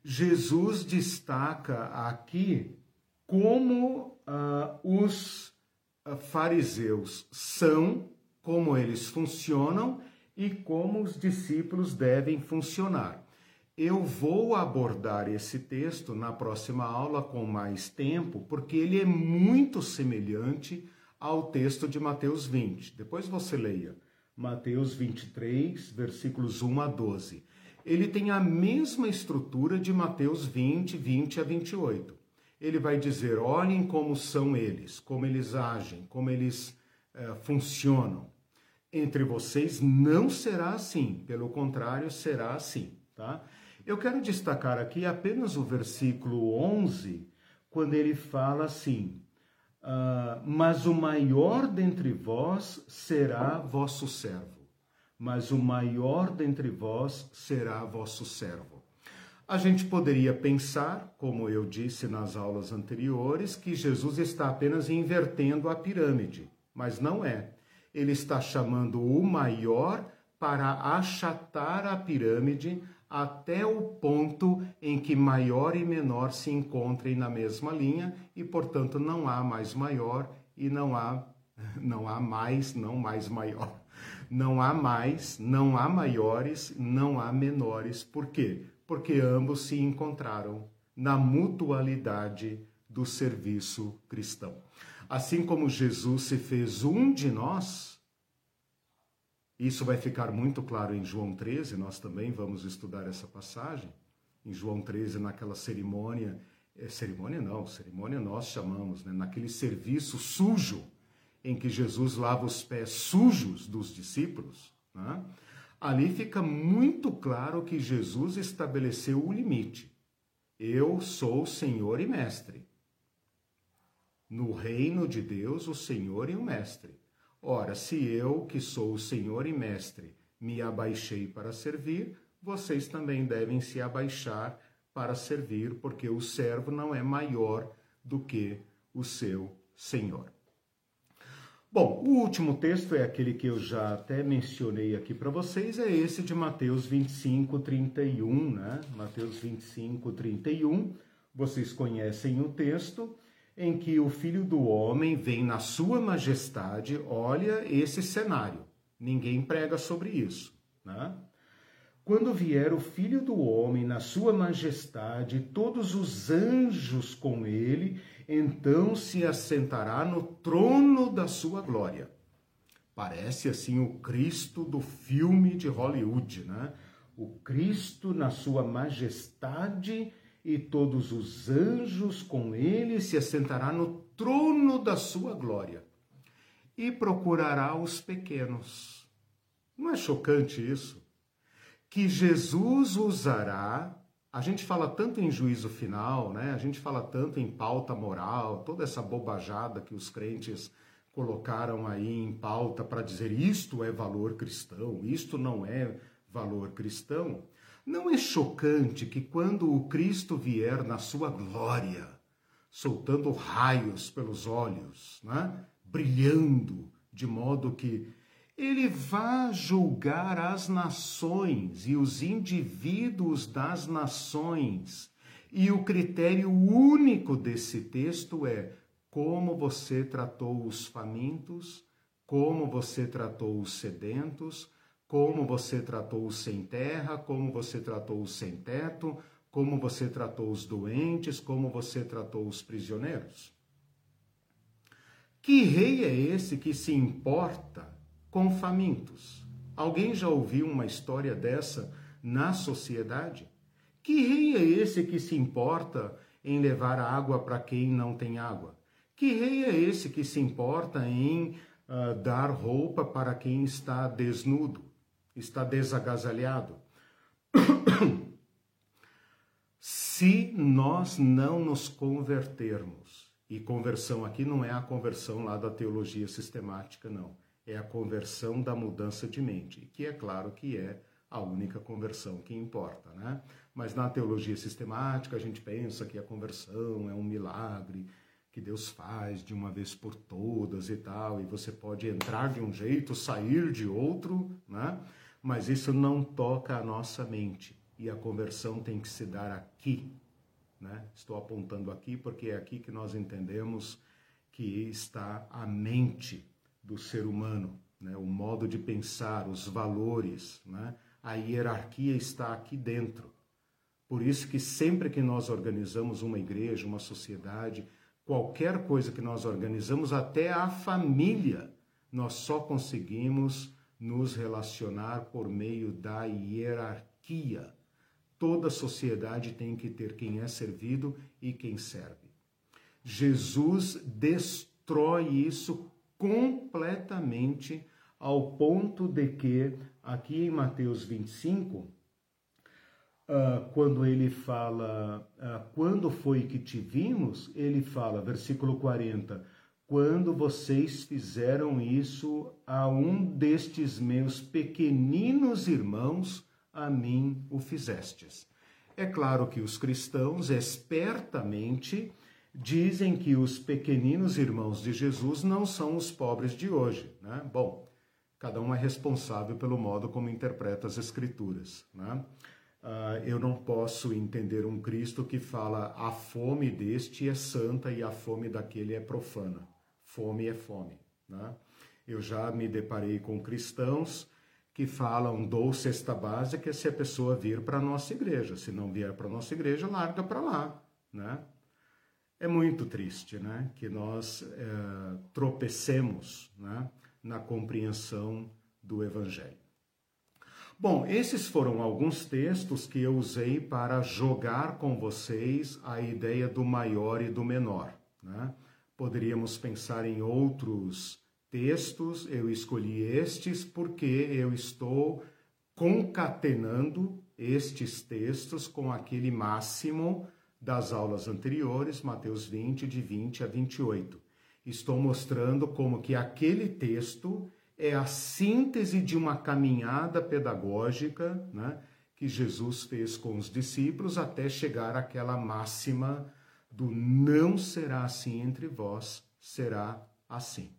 Jesus destaca aqui como uh, os uh, fariseus são, como eles funcionam e como os discípulos devem funcionar. Eu vou abordar esse texto na próxima aula com mais tempo, porque ele é muito semelhante ao texto de Mateus 20. Depois você leia Mateus 23, versículos 1 a 12. Ele tem a mesma estrutura de Mateus 20, 20 a 28. Ele vai dizer: olhem como são eles, como eles agem, como eles eh, funcionam entre vocês não será assim, pelo contrário, será assim, tá? Eu quero destacar aqui apenas o versículo 11, quando ele fala assim: uh, Mas o maior dentre vós será vosso servo, mas o maior dentre vós será vosso servo. A gente poderia pensar, como eu disse nas aulas anteriores, que Jesus está apenas invertendo a pirâmide, mas não é ele está chamando o maior para achatar a pirâmide até o ponto em que maior e menor se encontrem na mesma linha e, portanto, não há mais maior e não há não há mais, não mais maior. Não há mais, não há maiores, não há menores. Por quê? Porque ambos se encontraram na mutualidade do serviço cristão. Assim como Jesus se fez um de nós, isso vai ficar muito claro em João 13, nós também vamos estudar essa passagem. Em João 13, naquela cerimônia, é, cerimônia não, cerimônia nós chamamos, né? naquele serviço sujo em que Jesus lava os pés sujos dos discípulos, né? ali fica muito claro que Jesus estabeleceu o limite. Eu sou Senhor e Mestre. No reino de Deus, o Senhor e o Mestre. Ora, se eu, que sou o Senhor e Mestre, me abaixei para servir, vocês também devem se abaixar para servir, porque o servo não é maior do que o seu Senhor. Bom, o último texto é aquele que eu já até mencionei aqui para vocês, é esse de Mateus 25, 31, né? Mateus 25, 31. Vocês conhecem o texto em que o filho do homem vem na sua majestade, olha esse cenário. Ninguém prega sobre isso, né? Quando vier o filho do homem na sua majestade, todos os anjos com ele, então se assentará no trono da sua glória. Parece assim o Cristo do filme de Hollywood, né? O Cristo na sua majestade e todos os anjos com ele se assentará no trono da sua glória e procurará os pequenos. Não é chocante isso? Que Jesus usará. A gente fala tanto em juízo final, né? A gente fala tanto em pauta moral, toda essa bobajada que os crentes colocaram aí em pauta para dizer isto é valor cristão, isto não é valor cristão. Não é chocante que quando o Cristo vier na sua glória, soltando raios pelos olhos, né? brilhando, de modo que ele vá julgar as nações e os indivíduos das nações. E o critério único desse texto é como você tratou os famintos, como você tratou os sedentos, como você tratou os sem terra, como você tratou os sem teto, como você tratou os doentes, como você tratou os prisioneiros. Que rei é esse que se importa com famintos? Alguém já ouviu uma história dessa na sociedade? Que rei é esse que se importa em levar água para quem não tem água? Que rei é esse que se importa em uh, dar roupa para quem está desnudo? Está desagasalhado. Se nós não nos convertermos, e conversão aqui não é a conversão lá da teologia sistemática, não. É a conversão da mudança de mente, que é claro que é a única conversão que importa, né? Mas na teologia sistemática a gente pensa que a conversão é um milagre que Deus faz de uma vez por todas e tal, e você pode entrar de um jeito, sair de outro, né? Mas isso não toca a nossa mente e a conversão tem que se dar aqui. Né? Estou apontando aqui porque é aqui que nós entendemos que está a mente do ser humano, né? o modo de pensar, os valores, né? a hierarquia está aqui dentro. Por isso que sempre que nós organizamos uma igreja, uma sociedade, qualquer coisa que nós organizamos, até a família, nós só conseguimos nos relacionar por meio da hierarquia. Toda sociedade tem que ter quem é servido e quem serve. Jesus destrói isso completamente ao ponto de que, aqui em Mateus 25, uh, ah, quando ele fala, uh, quando foi que te vimos, ele fala, versículo 40, quando vocês fizeram isso a um destes meus pequeninos irmãos, a mim o fizestes. É claro que os cristãos espertamente dizem que os pequeninos irmãos de Jesus não são os pobres de hoje, né? Bom, Cada um é responsável pelo modo como interpreta as Escrituras. Né? Uh, eu não posso entender um Cristo que fala a fome deste é santa e a fome daquele é profana. Fome é fome. Né? Eu já me deparei com cristãos que falam dou cesta básica se a pessoa vir para a nossa igreja. Se não vier para a nossa igreja, larga para lá. Né? É muito triste né? que nós é, tropecemos né? na compreensão do Evangelho. Bom, esses foram alguns textos que eu usei para jogar com vocês a ideia do maior e do menor. Né? Poderíamos pensar em outros textos, eu escolhi estes porque eu estou concatenando estes textos com aquele máximo das aulas anteriores, Mateus 20, de 20 a 28. Estou mostrando como que aquele texto é a síntese de uma caminhada pedagógica né, que Jesus fez com os discípulos até chegar àquela máxima do não será assim entre vós, será assim.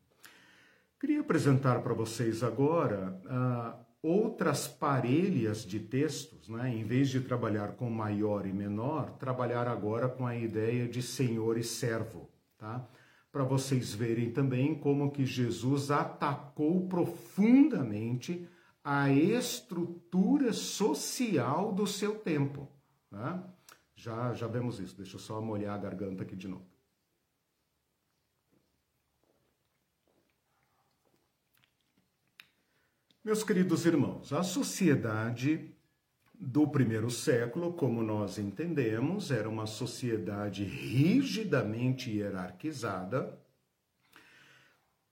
Queria apresentar para vocês agora uh, outras parelhas de textos, né? em vez de trabalhar com maior e menor, trabalhar agora com a ideia de senhor e servo. Tá? para vocês verem também como que Jesus atacou profundamente a estrutura social do seu tempo. Né? Já, já vemos isso. Deixa eu só molhar a garganta aqui de novo. Meus queridos irmãos, a sociedade do primeiro século, como nós entendemos, era uma sociedade rigidamente hierarquizada,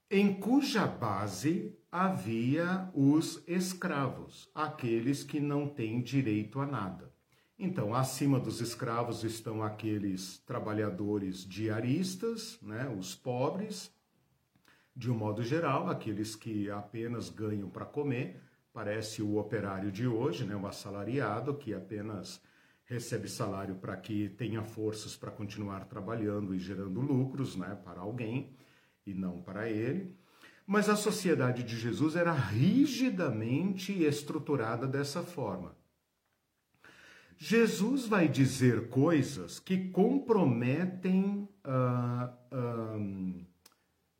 em cuja base havia os escravos, aqueles que não têm direito a nada. Então, acima dos escravos estão aqueles trabalhadores diaristas, né, os pobres, de um modo geral, aqueles que apenas ganham para comer, parece o operário de hoje, né, o assalariado que apenas recebe salário para que tenha forças para continuar trabalhando e gerando lucros, né, para alguém e não para ele. Mas a sociedade de Jesus era rigidamente estruturada dessa forma. Jesus vai dizer coisas que comprometem uh, uh,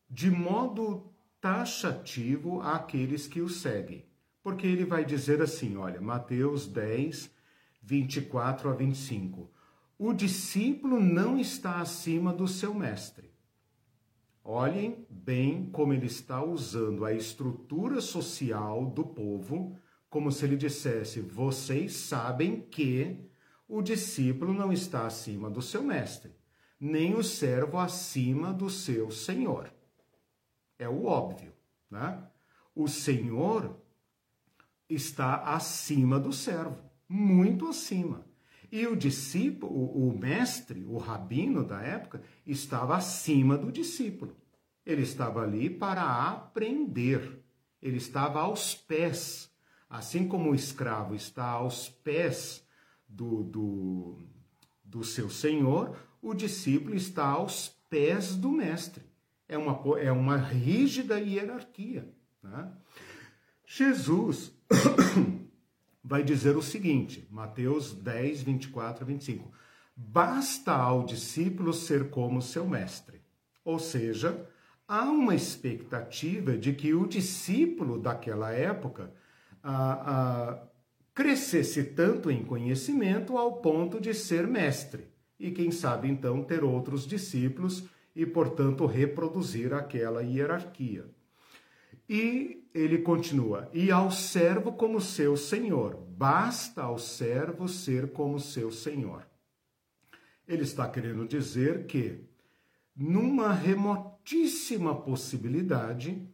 de modo taxativo aqueles que o seguem porque ele vai dizer assim: olha, Mateus 10, 24 a 25. O discípulo não está acima do seu mestre. Olhem bem como ele está usando a estrutura social do povo, como se ele dissesse: vocês sabem que o discípulo não está acima do seu mestre, nem o servo acima do seu senhor. É o óbvio, né? O senhor está acima do servo, muito acima. E o discípulo, o, mestre, o rabino da época, estava acima do discípulo. Ele estava ali para aprender. Ele estava aos pés. Assim como o escravo está aos pés do, do, do seu senhor, o discípulo está aos pés do mestre. É uma, é uma rígida hierarquia. Né? Jesus vai dizer o seguinte, Mateus 10, 24 a 25. Basta ao discípulo ser como seu mestre. Ou seja, há uma expectativa de que o discípulo daquela época ah, ah, crescesse tanto em conhecimento ao ponto de ser mestre. E quem sabe então ter outros discípulos e, portanto, reproduzir aquela hierarquia. E ele continua: e ao servo como seu senhor. Basta ao servo ser como seu senhor. Ele está querendo dizer que, numa remotíssima possibilidade,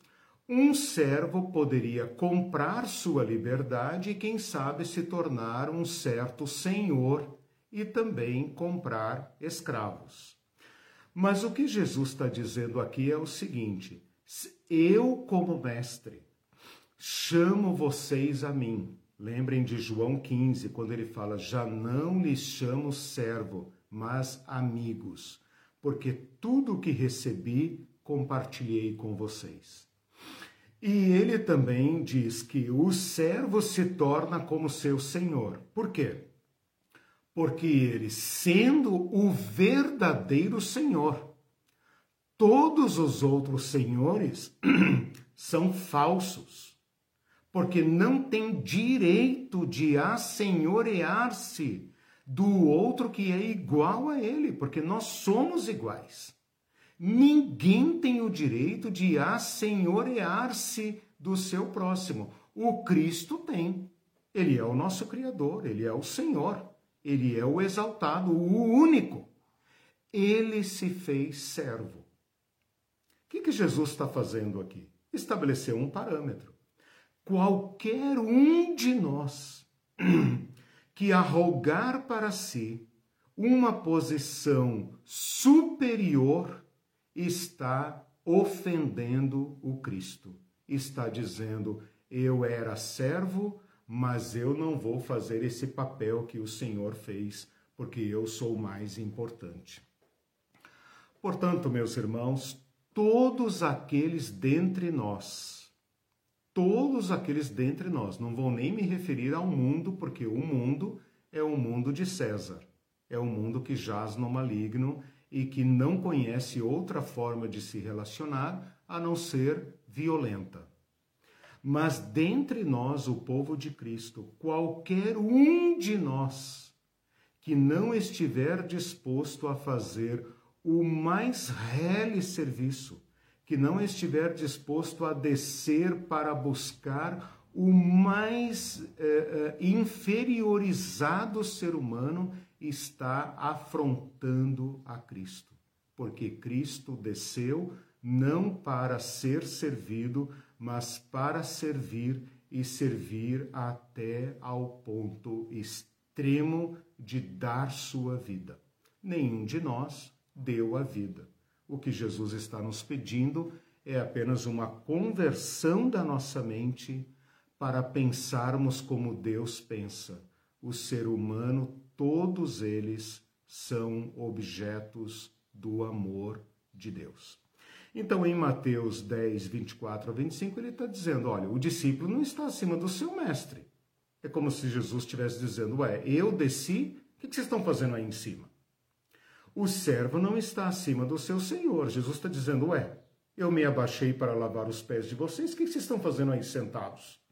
um servo poderia comprar sua liberdade e, quem sabe, se tornar um certo senhor e também comprar escravos. Mas o que Jesus está dizendo aqui é o seguinte: eu, como mestre, chamo vocês a mim. Lembrem de João 15, quando ele fala: Já não lhes chamo servo, mas amigos, porque tudo o que recebi compartilhei com vocês. E ele também diz que o servo se torna como seu senhor. Por quê? Porque ele, sendo o verdadeiro senhor, todos os outros senhores são falsos, porque não tem direito de assenhorear-se do outro que é igual a ele, porque nós somos iguais. Ninguém tem o direito de assenhorear-se do seu próximo. O Cristo tem. Ele é o nosso Criador, ele é o Senhor, ele é o exaltado, o único. Ele se fez servo. O que, que Jesus está fazendo aqui? Estabeleceu um parâmetro. Qualquer um de nós que arrogar para si uma posição superior está ofendendo o Cristo. Está dizendo: eu era servo, mas eu não vou fazer esse papel que o Senhor fez, porque eu sou mais importante. Portanto, meus irmãos, todos aqueles dentre nós, todos aqueles dentre nós, não vou nem me referir ao mundo, porque o mundo é o mundo de César, é o mundo que jaz no maligno e que não conhece outra forma de se relacionar a não ser violenta. Mas dentre nós, o povo de Cristo, qualquer um de nós que não estiver disposto a fazer o mais rele serviço, que não estiver disposto a descer para buscar o mais eh, eh, inferiorizado ser humano está afrontando a Cristo, porque Cristo desceu não para ser servido, mas para servir e servir até ao ponto extremo de dar sua vida. Nenhum de nós deu a vida. O que Jesus está nos pedindo é apenas uma conversão da nossa mente para pensarmos como Deus pensa. O ser humano todos eles são objetos do amor de Deus. Então, em Mateus 10, 24 a 25, ele está dizendo: olha, o discípulo não está acima do seu mestre. É como se Jesus estivesse dizendo: ué, eu desci, o que vocês estão fazendo aí em cima? O servo não está acima do seu senhor. Jesus está dizendo: ué, eu me abaixei para lavar os pés de vocês, o que vocês estão fazendo aí sentados?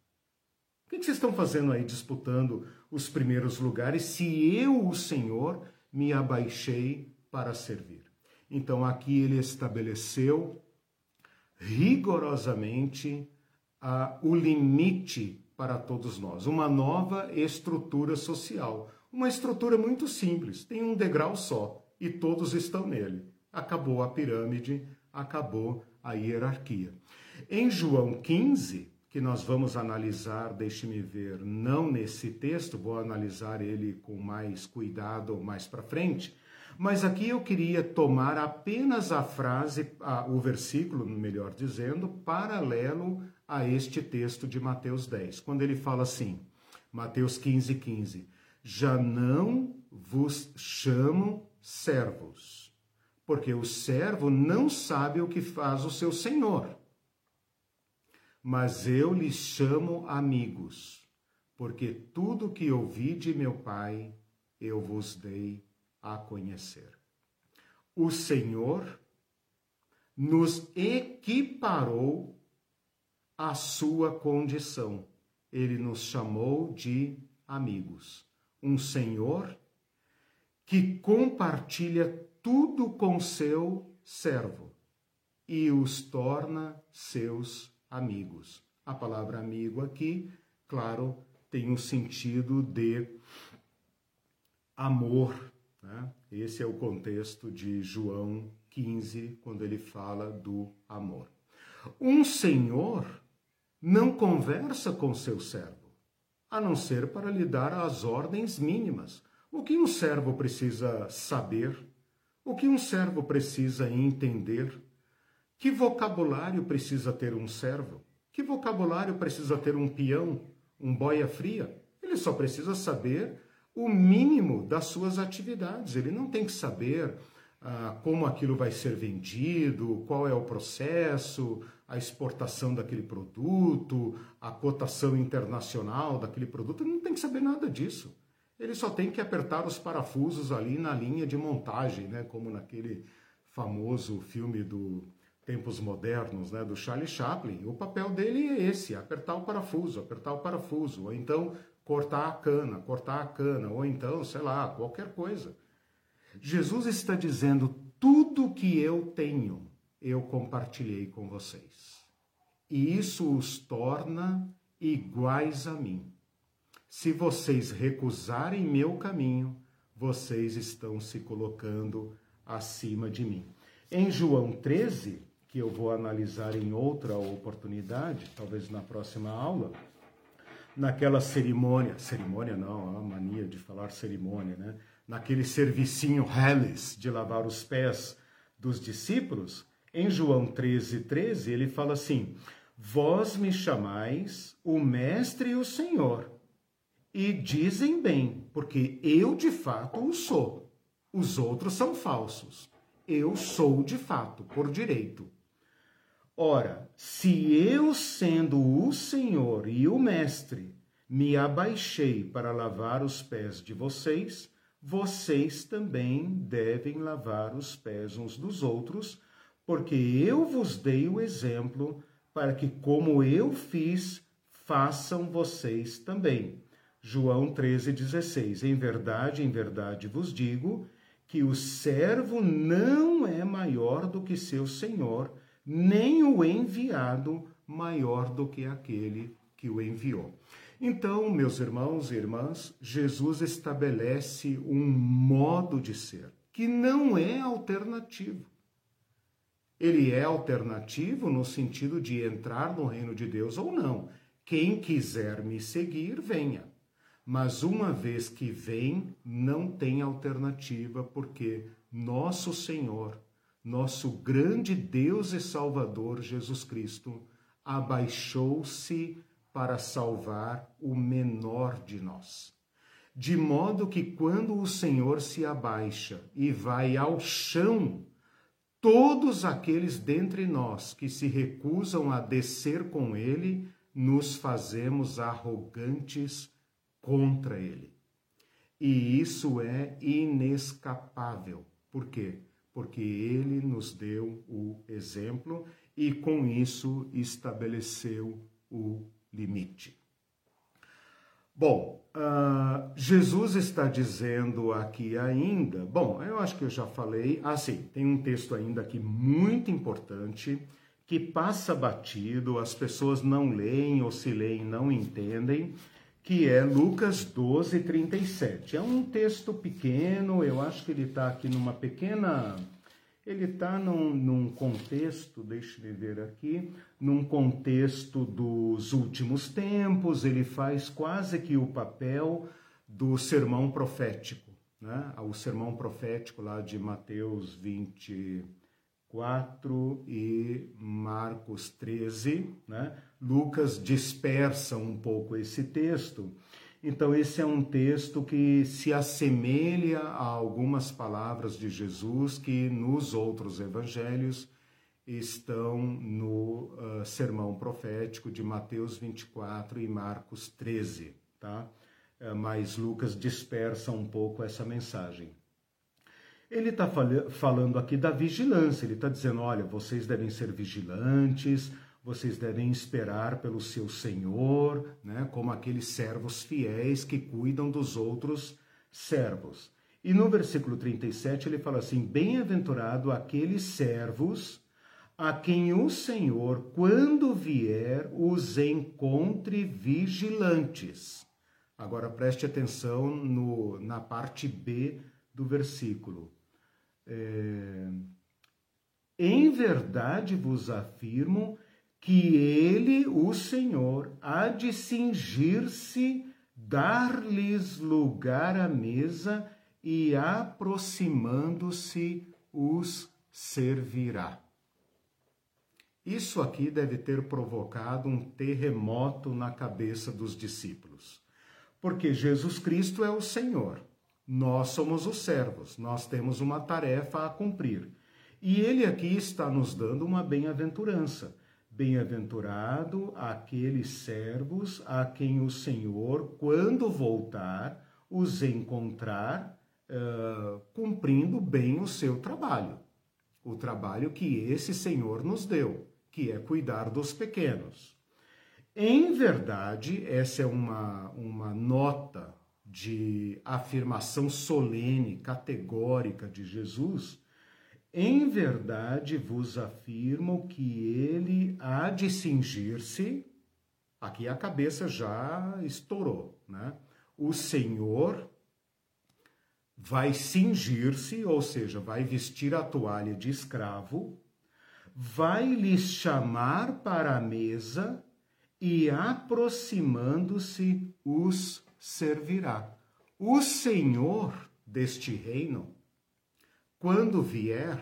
O que vocês estão fazendo aí disputando os primeiros lugares, se eu, o Senhor, me abaixei para servir. Então aqui ele estabeleceu rigorosamente o limite para todos nós, uma nova estrutura social. Uma estrutura muito simples, tem um degrau só e todos estão nele. Acabou a pirâmide, acabou a hierarquia. Em João 15, que nós vamos analisar, deixe-me ver, não nesse texto, vou analisar ele com mais cuidado mais para frente, mas aqui eu queria tomar apenas a frase, a, o versículo, melhor dizendo, paralelo a este texto de Mateus 10, quando ele fala assim, Mateus 15, 15: Já não vos chamo servos, porque o servo não sabe o que faz o seu senhor mas eu lhes chamo amigos, porque tudo que ouvi de meu Pai eu vos dei a conhecer. O Senhor nos equiparou à sua condição. Ele nos chamou de amigos. Um Senhor que compartilha tudo com seu servo e os torna seus amigos. A palavra amigo aqui, claro, tem um sentido de amor. Né? Esse é o contexto de João 15, quando ele fala do amor. Um senhor não conversa com seu servo, a não ser para lhe dar as ordens mínimas. O que um servo precisa saber? O que um servo precisa entender? Que vocabulário precisa ter um servo? Que vocabulário precisa ter um peão, um boia fria? Ele só precisa saber o mínimo das suas atividades. Ele não tem que saber ah, como aquilo vai ser vendido, qual é o processo, a exportação daquele produto, a cotação internacional daquele produto, ele não tem que saber nada disso. Ele só tem que apertar os parafusos ali na linha de montagem, né? como naquele famoso filme do Tempos Modernos, né? do Charlie Chaplin. O papel dele é esse, apertar o parafuso, apertar o parafuso, ou então cortar a cana, cortar a cana, ou então, sei lá, qualquer coisa. Jesus está dizendo: tudo que eu tenho, eu compartilhei com vocês. E isso os torna iguais a mim. Se vocês recusarem meu caminho, vocês estão se colocando acima de mim. Em João 13, que eu vou analisar em outra oportunidade, talvez na próxima aula, naquela cerimônia, cerimônia não, a mania de falar cerimônia, né? Naquele servicinho Hellis de lavar os pés dos discípulos, em João 13, 13, ele fala assim: Vós me chamais o Mestre e o Senhor, e dizem bem, porque eu de fato o sou. Os outros são falsos. Eu sou de fato, por direito. Ora, se eu, sendo o Senhor e o Mestre, me abaixei para lavar os pés de vocês, vocês também devem lavar os pés uns dos outros, porque eu vos dei o exemplo para que, como eu fiz, façam vocês também. João 13,16. Em verdade, em verdade vos digo que o servo não é maior do que seu senhor, nem o enviado maior do que aquele que o enviou. Então, meus irmãos e irmãs, Jesus estabelece um modo de ser que não é alternativo. Ele é alternativo no sentido de entrar no reino de Deus ou não. Quem quiser me seguir, venha. Mas uma vez que vem, não tem alternativa, porque nosso Senhor, nosso grande Deus e Salvador Jesus Cristo, abaixou-se para salvar o menor de nós. De modo que quando o Senhor se abaixa e vai ao chão, todos aqueles dentre nós que se recusam a descer com ele, nos fazemos arrogantes contra ele. E isso é inescapável. Por quê? Porque ele nos deu o exemplo e com isso estabeleceu o limite. Bom, uh, Jesus está dizendo aqui ainda. Bom, eu acho que eu já falei. Ah, sim, tem um texto ainda aqui muito importante que passa batido, as pessoas não leem ou se leem não entendem, que é Lucas 12, 37. É um texto pequeno, eu acho que ele está aqui numa pequena ele está num, num, contexto, deixe-me ver aqui, num contexto dos últimos tempos, ele faz quase que o papel do sermão profético, né? O sermão profético lá de Mateus 24 e Marcos 13, né? Lucas dispersa um pouco esse texto então, esse é um texto que se assemelha a algumas palavras de Jesus que nos outros evangelhos estão no uh, sermão profético de Mateus 24 e Marcos 13, tá? Uh, mas Lucas dispersa um pouco essa mensagem. Ele está fal falando aqui da vigilância, ele está dizendo: olha, vocês devem ser vigilantes, vocês devem esperar pelo seu senhor, né, como aqueles servos fiéis que cuidam dos outros servos. E no versículo 37 ele fala assim: Bem-aventurado aqueles servos a quem o Senhor, quando vier, os encontre vigilantes. Agora preste atenção no, na parte B do versículo. É, em verdade vos afirmo que ele, o Senhor, há de cingir-se, dar-lhes lugar à mesa e, aproximando-se, os servirá. Isso aqui deve ter provocado um terremoto na cabeça dos discípulos, porque Jesus Cristo é o Senhor. Nós somos os servos, nós temos uma tarefa a cumprir. E ele aqui está nos dando uma bem-aventurança. Bem-aventurado aqueles servos a quem o Senhor, quando voltar, os encontrar uh, cumprindo bem o seu trabalho. O trabalho que esse Senhor nos deu, que é cuidar dos pequenos. Em verdade, essa é uma, uma nota de afirmação solene, categórica de Jesus. Em verdade vos afirmo que ele há de cingir-se. Aqui a cabeça já estourou, né? O Senhor vai cingir-se, ou seja, vai vestir a toalha de escravo, vai lhes chamar para a mesa e aproximando-se os servirá. O Senhor deste reino, quando vier,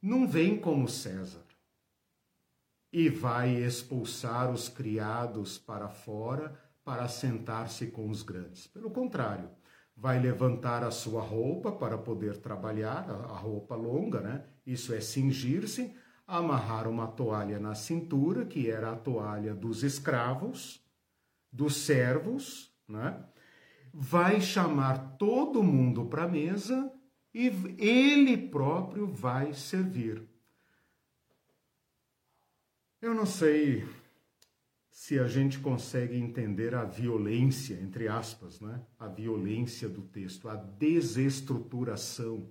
não vem como César e vai expulsar os criados para fora para sentar-se com os grandes. Pelo contrário, vai levantar a sua roupa para poder trabalhar, a roupa longa, né? Isso é cingir-se, amarrar uma toalha na cintura, que era a toalha dos escravos, dos servos, né? vai chamar todo mundo para a mesa e ele próprio vai servir. Eu não sei se a gente consegue entender a violência, entre aspas, né? a violência do texto, a desestruturação,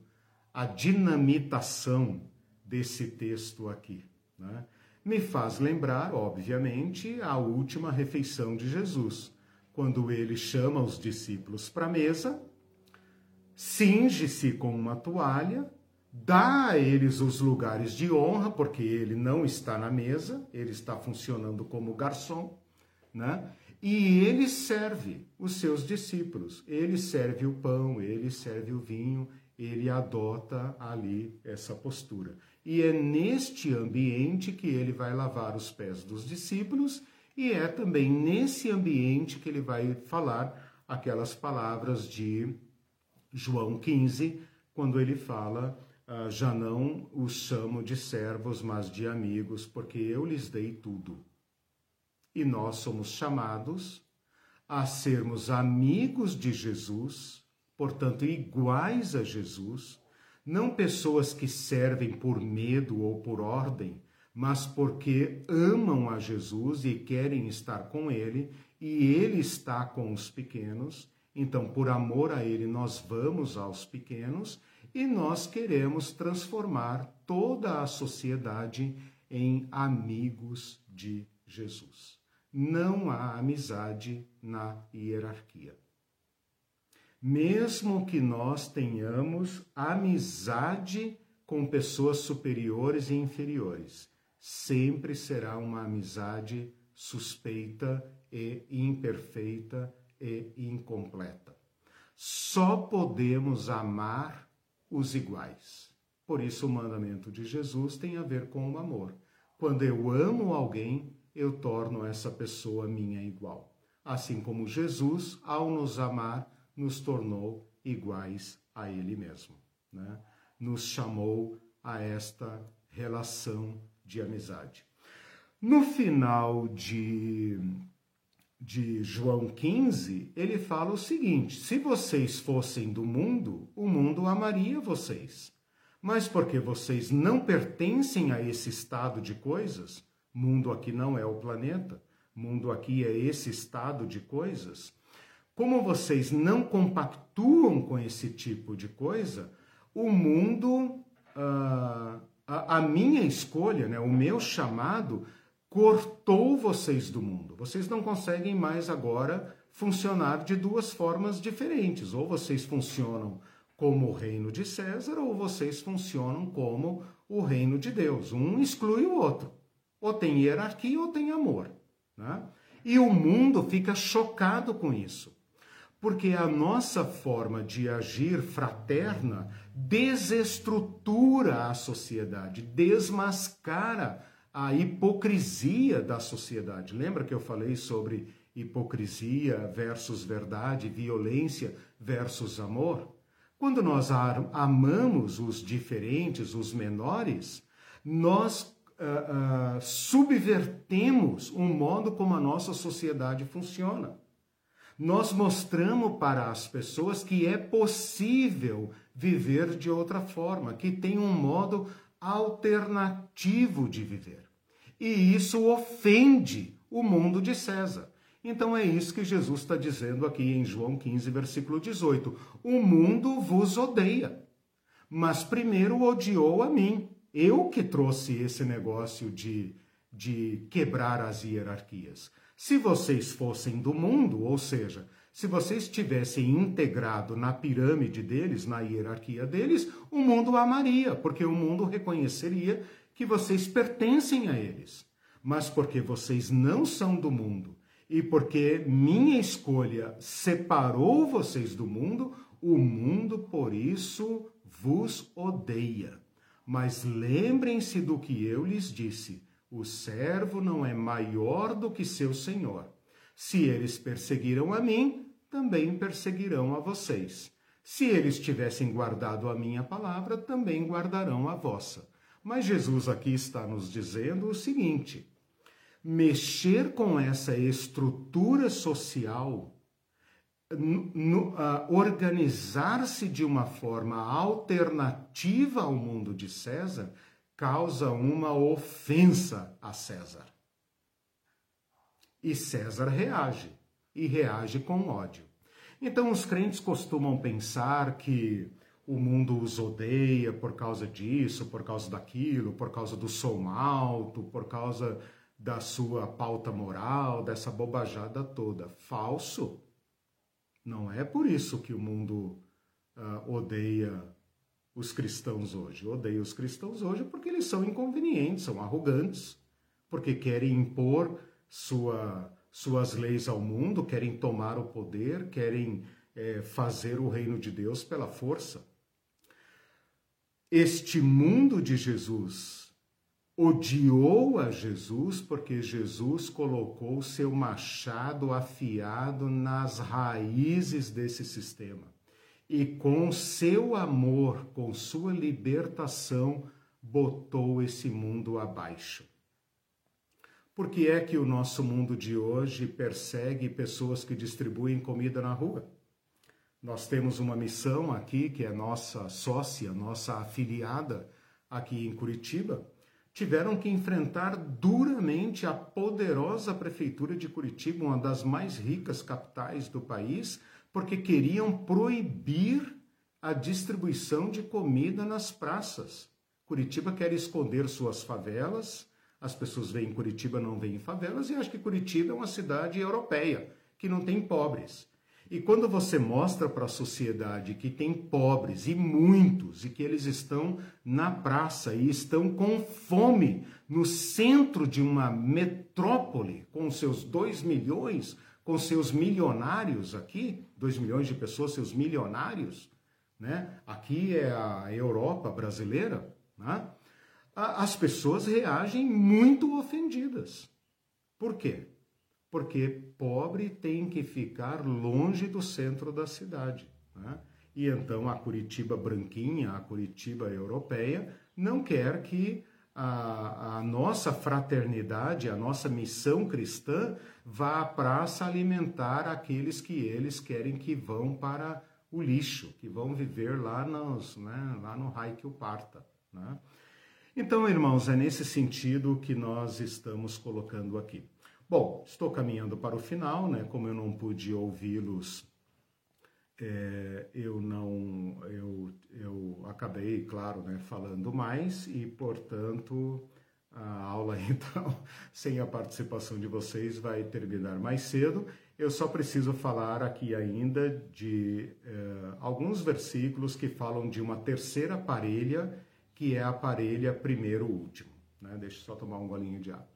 a dinamitação desse texto aqui. Né? Me faz lembrar, obviamente, a última refeição de Jesus quando ele chama os discípulos para a mesa, cinge-se com uma toalha, dá a eles os lugares de honra, porque ele não está na mesa, ele está funcionando como garçom, né? E ele serve os seus discípulos. Ele serve o pão, ele serve o vinho, ele adota ali essa postura. E é neste ambiente que ele vai lavar os pés dos discípulos e é também nesse ambiente que ele vai falar aquelas palavras de João 15, quando ele fala: ah, Já não os chamo de servos, mas de amigos, porque eu lhes dei tudo. E nós somos chamados a sermos amigos de Jesus, portanto, iguais a Jesus, não pessoas que servem por medo ou por ordem, mas porque amam a Jesus e querem estar com Ele, e Ele está com os pequenos. Então, por amor a Ele, nós vamos aos pequenos e nós queremos transformar toda a sociedade em amigos de Jesus. Não há amizade na hierarquia. Mesmo que nós tenhamos amizade com pessoas superiores e inferiores, sempre será uma amizade suspeita e imperfeita e incompleta. Só podemos amar os iguais. Por isso, o mandamento de Jesus tem a ver com o amor. Quando eu amo alguém, eu torno essa pessoa minha igual. Assim como Jesus, ao nos amar, nos tornou iguais a Ele mesmo. Né? Nos chamou a esta relação de amizade. No final de, de João 15, ele fala o seguinte: se vocês fossem do mundo, o mundo amaria vocês. Mas porque vocês não pertencem a esse estado de coisas, mundo aqui não é o planeta, mundo aqui é esse estado de coisas. Como vocês não compactuam com esse tipo de coisa, o mundo uh, a, a minha escolha, né, o meu chamado, cortou vocês do mundo. Vocês não conseguem mais agora funcionar de duas formas diferentes. Ou vocês funcionam como o reino de César, ou vocês funcionam como o reino de Deus. Um exclui o outro. Ou tem hierarquia ou tem amor. Né? E o mundo fica chocado com isso porque a nossa forma de agir fraterna desestrutura a sociedade, desmascara a hipocrisia da sociedade. Lembra que eu falei sobre hipocrisia versus verdade, violência versus amor? Quando nós amamos os diferentes, os menores, nós uh, uh, subvertemos o modo como a nossa sociedade funciona. Nós mostramos para as pessoas que é possível viver de outra forma, que tem um modo alternativo de viver. E isso ofende o mundo de César. Então é isso que Jesus está dizendo aqui em João 15, versículo 18: O mundo vos odeia, mas primeiro odiou a mim. Eu que trouxe esse negócio de, de quebrar as hierarquias. Se vocês fossem do mundo, ou seja, se vocês tivessem integrado na pirâmide deles, na hierarquia deles, o mundo amaria, porque o mundo reconheceria que vocês pertencem a eles. Mas porque vocês não são do mundo e porque minha escolha separou vocês do mundo, o mundo por isso vos odeia. Mas lembrem-se do que eu lhes disse: o servo não é maior do que seu senhor. Se eles perseguiram a mim, também perseguirão a vocês. Se eles tivessem guardado a minha palavra, também guardarão a vossa. Mas Jesus aqui está nos dizendo o seguinte: mexer com essa estrutura social organizar-se de uma forma alternativa ao mundo de César causa uma ofensa a César. E César reage, e reage com ódio. Então, os crentes costumam pensar que o mundo os odeia por causa disso, por causa daquilo, por causa do som alto, por causa da sua pauta moral, dessa bobajada toda. Falso. Não é por isso que o mundo uh, odeia os cristãos hoje. Odeia os cristãos hoje porque eles são inconvenientes, são arrogantes, porque querem impor sua, suas leis ao mundo, querem tomar o poder, querem é, fazer o reino de Deus pela força. Este mundo de Jesus odiou a Jesus porque Jesus colocou seu machado afiado nas raízes desse sistema. E com seu amor, com sua libertação, botou esse mundo abaixo. Por que é que o nosso mundo de hoje persegue pessoas que distribuem comida na rua? Nós temos uma missão aqui, que é nossa sócia, nossa afiliada aqui em Curitiba, tiveram que enfrentar duramente a poderosa prefeitura de Curitiba, uma das mais ricas capitais do país, porque queriam proibir a distribuição de comida nas praças. Curitiba quer esconder suas favelas, as pessoas veem Curitiba, não veem favelas, e acham que Curitiba é uma cidade europeia, que não tem pobres. E quando você mostra para a sociedade que tem pobres e muitos, e que eles estão na praça e estão com fome no centro de uma metrópole, com seus dois milhões, com seus milionários aqui, dois milhões de pessoas, seus milionários, né? Aqui é a Europa brasileira, né? As pessoas reagem muito ofendidas. Por quê? porque pobre tem que ficar longe do centro da cidade. Né? E então a Curitiba branquinha, a Curitiba europeia, não quer que a, a, nossa fraternidade, a nossa missão cristã vá à praça alimentar aqueles que eles querem que vão para o lixo, que vão viver lá, nos, né, lá no raio que o parta. Né? Então, irmãos, é nesse sentido que nós estamos colocando aqui. Bom, estou caminhando para o final, né? Como eu não pude ouvi-los, é, eu não, eu, eu acabei, claro, né, falando mais e, portanto, a aula então, sem a participação de vocês, vai terminar mais cedo. Eu só preciso falar aqui ainda de é, alguns versículos que falam de uma terceira parelha, que é a parelha primeiro último. Né? Deixa eu só tomar um golinho de água.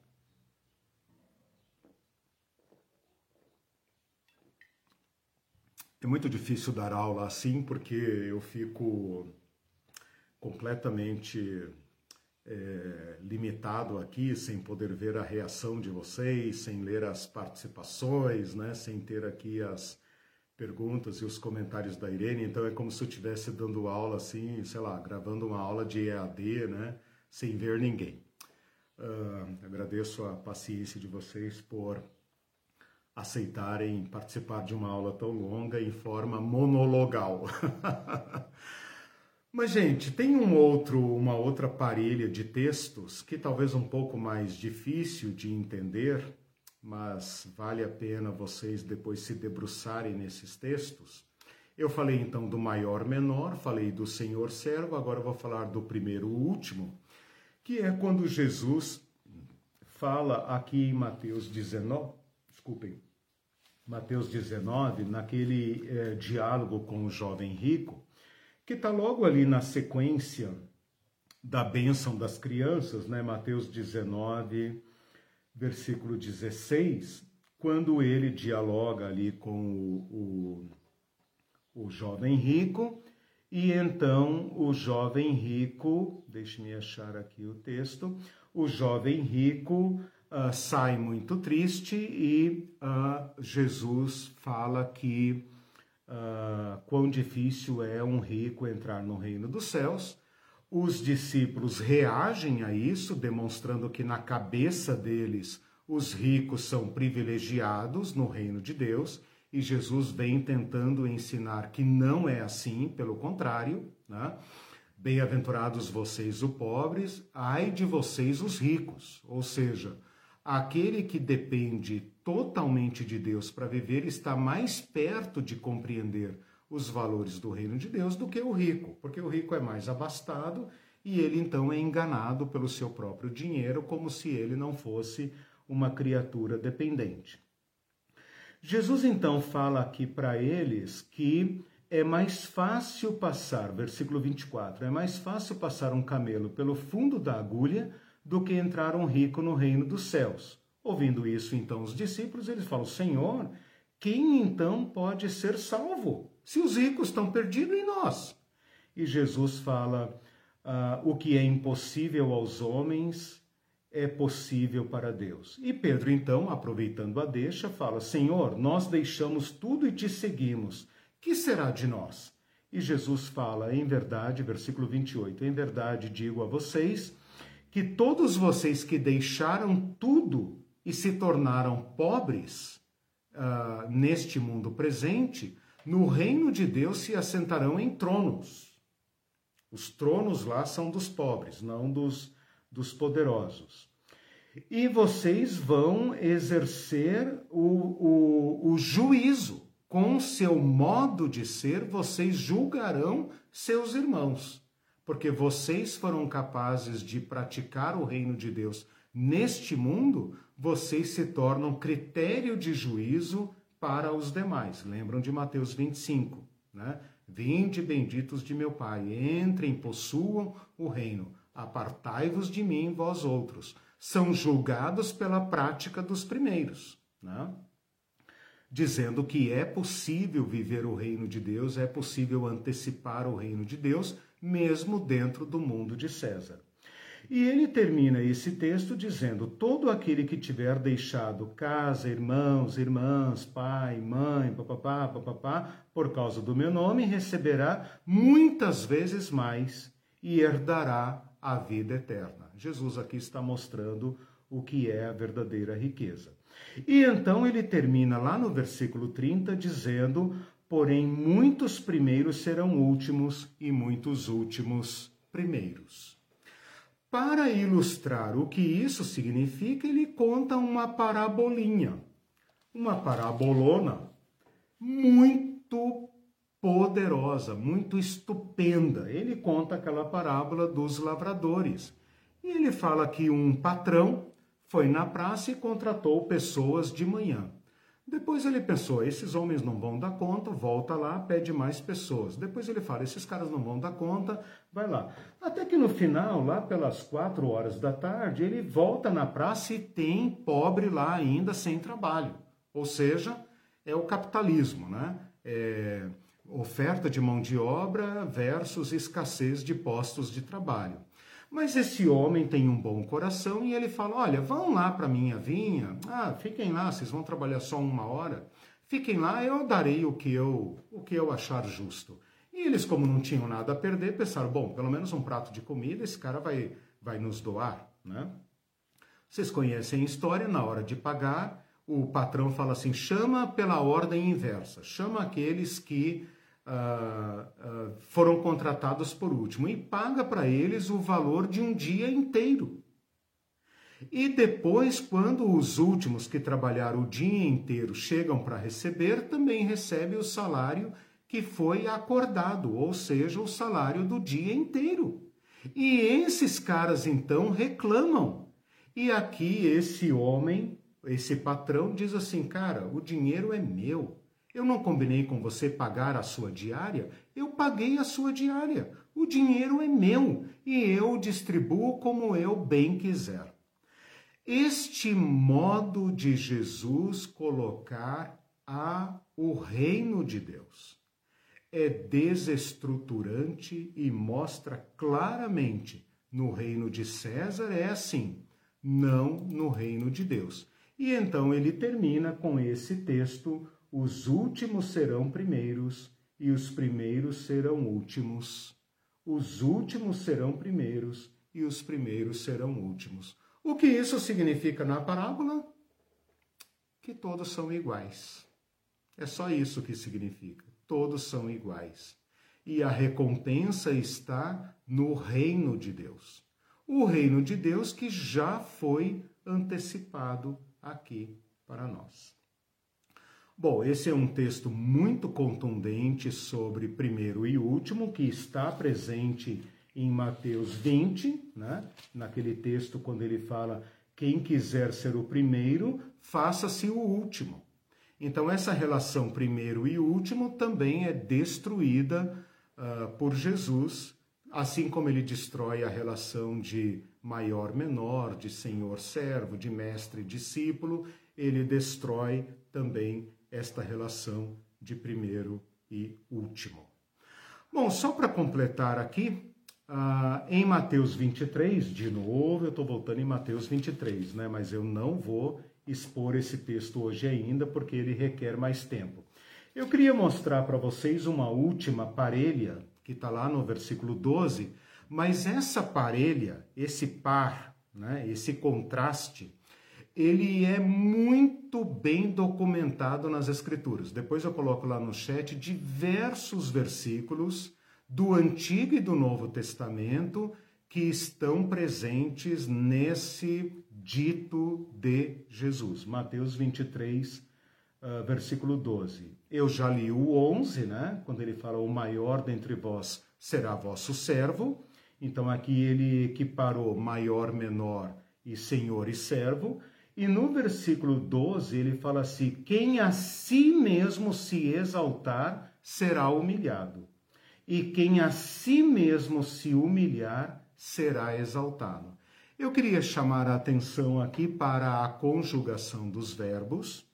É muito difícil dar aula assim porque eu fico completamente é, limitado aqui, sem poder ver a reação de vocês, sem ler as participações, né, sem ter aqui as, perguntas e os comentários da Irene, então é como se eu estivesse dando aula assim, sei lá, gravando uma aula de EAD, né, sem ver ninguém. Uh, agradeço a paciência de vocês por aceitarem participar de uma aula tão longa em forma monologal. Mas, gente, tem um outro, uma outra parelha de textos que talvez um pouco mais difícil de entender, mas vale a pena vocês depois se debruçarem nesses textos. Eu falei então do maior menor, falei do senhor servo, agora vou falar do primeiro último, que é quando Jesus fala aqui em Mateus 19, desculpem, Mateus 19, naquele é, diálogo com o jovem rico, que está logo ali na sequência da bênção das crianças, né? Mateus 19, versículo 16, quando ele dialoga ali com o, o, o jovem rico, e então o jovem rico, deixe-me achar aqui o texto, o jovem rico uh, sai muito triste e uh, Jesus fala que uh, quão difícil é um rico entrar no reino dos céus. Os discípulos reagem a isso, demonstrando que na cabeça deles os ricos são privilegiados no reino de Deus, e Jesus vem tentando ensinar que não é assim, pelo contrário, né? Bem-aventurados vocês, os pobres, ai de vocês, os ricos. Ou seja, aquele que depende totalmente de Deus para viver está mais perto de compreender os valores do reino de Deus do que o rico, porque o rico é mais abastado e ele então é enganado pelo seu próprio dinheiro, como se ele não fosse uma criatura dependente. Jesus então fala aqui para eles que é mais fácil passar, versículo 24, é mais fácil passar um camelo pelo fundo da agulha do que entrar um rico no reino dos céus. Ouvindo isso, então, os discípulos, eles falam: Senhor, quem então pode ser salvo? Se os ricos estão perdidos e nós? E Jesus fala: ah, o que é impossível aos homens é possível para Deus. E Pedro, então, aproveitando a deixa, fala: Senhor, nós deixamos tudo e te seguimos. Que será de nós? E Jesus fala: em verdade, versículo 28, em verdade digo a vocês que todos vocês que deixaram tudo e se tornaram pobres uh, neste mundo presente, no reino de Deus se assentarão em tronos. Os tronos lá são dos pobres, não dos, dos poderosos. E vocês vão exercer o, o, o juízo. Com seu modo de ser, vocês julgarão seus irmãos porque vocês foram capazes de praticar o reino de Deus neste mundo, vocês se tornam critério de juízo para os demais. Lembram de Mateus 25, né? Vinde benditos de meu Pai, entrem, possuam o reino. Apartai-vos de mim, vós outros. São julgados pela prática dos primeiros, né? Dizendo que é possível viver o reino de Deus, é possível antecipar o reino de Deus, mesmo dentro do mundo de César. E ele termina esse texto dizendo: Todo aquele que tiver deixado casa, irmãos, irmãs, pai, mãe, papapá, papapá, por causa do meu nome, receberá muitas vezes mais e herdará a vida eterna. Jesus aqui está mostrando o que é a verdadeira riqueza. E então ele termina lá no versículo 30 dizendo: porém muitos primeiros serão últimos e muitos últimos primeiros. Para ilustrar o que isso significa, ele conta uma parabolinha, uma parabolona muito poderosa, muito estupenda. Ele conta aquela parábola dos lavradores. E ele fala que um patrão foi na praça e contratou pessoas de manhã. Depois ele pensou, esses homens não vão dar conta, volta lá, pede mais pessoas. Depois ele fala, esses caras não vão dar conta, vai lá. Até que no final, lá pelas quatro horas da tarde, ele volta na praça e tem pobre lá ainda sem trabalho. Ou seja, é o capitalismo, né? É oferta de mão de obra versus escassez de postos de trabalho. Mas esse homem tem um bom coração e ele fala: Olha, vão lá para minha vinha, ah, fiquem lá, vocês vão trabalhar só uma hora, fiquem lá, eu darei o que eu, o que eu achar justo. E eles, como não tinham nada a perder, pensaram, bom, pelo menos um prato de comida esse cara vai, vai nos doar, né? Vocês conhecem a história, na hora de pagar, o patrão fala assim, chama pela ordem inversa, chama aqueles que uh, foram contratados por último e paga para eles o valor de um dia inteiro. E depois, quando os últimos que trabalharam o dia inteiro chegam para receber, também recebe o salário que foi acordado, ou seja, o salário do dia inteiro. E esses caras então reclamam. E aqui esse homem, esse patrão, diz assim: cara, o dinheiro é meu. Eu não combinei com você pagar a sua diária, eu paguei a sua diária. O dinheiro é meu e eu distribuo como eu bem quiser. Este modo de Jesus colocar a o reino de Deus é desestruturante e mostra claramente no reino de César é assim, não no reino de Deus. E então ele termina com esse texto: os últimos serão primeiros e os primeiros serão últimos. Os últimos serão primeiros e os primeiros serão últimos. O que isso significa na parábola? Que todos são iguais. É só isso que significa. Todos são iguais. E a recompensa está no reino de Deus. O reino de Deus que já foi antecipado aqui para nós. Bom, esse é um texto muito contundente sobre primeiro e último, que está presente em Mateus 20, né? naquele texto quando ele fala: quem quiser ser o primeiro, faça-se o último. Então, essa relação primeiro e último também é destruída uh, por Jesus, assim como ele destrói a relação de maior-menor, de senhor-servo, de mestre-discípulo, ele destrói também esta relação de primeiro e último. Bom, só para completar aqui, ah, em Mateus 23, de novo, eu estou voltando em Mateus 23, né? mas eu não vou expor esse texto hoje ainda, porque ele requer mais tempo. Eu queria mostrar para vocês uma última parelha, que está lá no versículo 12, mas essa parelha, esse par, né, esse contraste, ele é muito bem documentado nas Escrituras. Depois eu coloco lá no chat diversos versículos do Antigo e do Novo Testamento que estão presentes nesse dito de Jesus. Mateus 23, uh, ah, versículo 12. Eu já li o 11, né? Quando ele fala: O maior dentre vós será vosso servo. Então aqui ele equiparou maior, menor e senhor e servo. E no versículo 12 ele fala assim: Quem a si mesmo se exaltar será humilhado e quem a si mesmo se humilhar será exaltado. Eu queria chamar a atenção aqui para a conjugação dos verbos,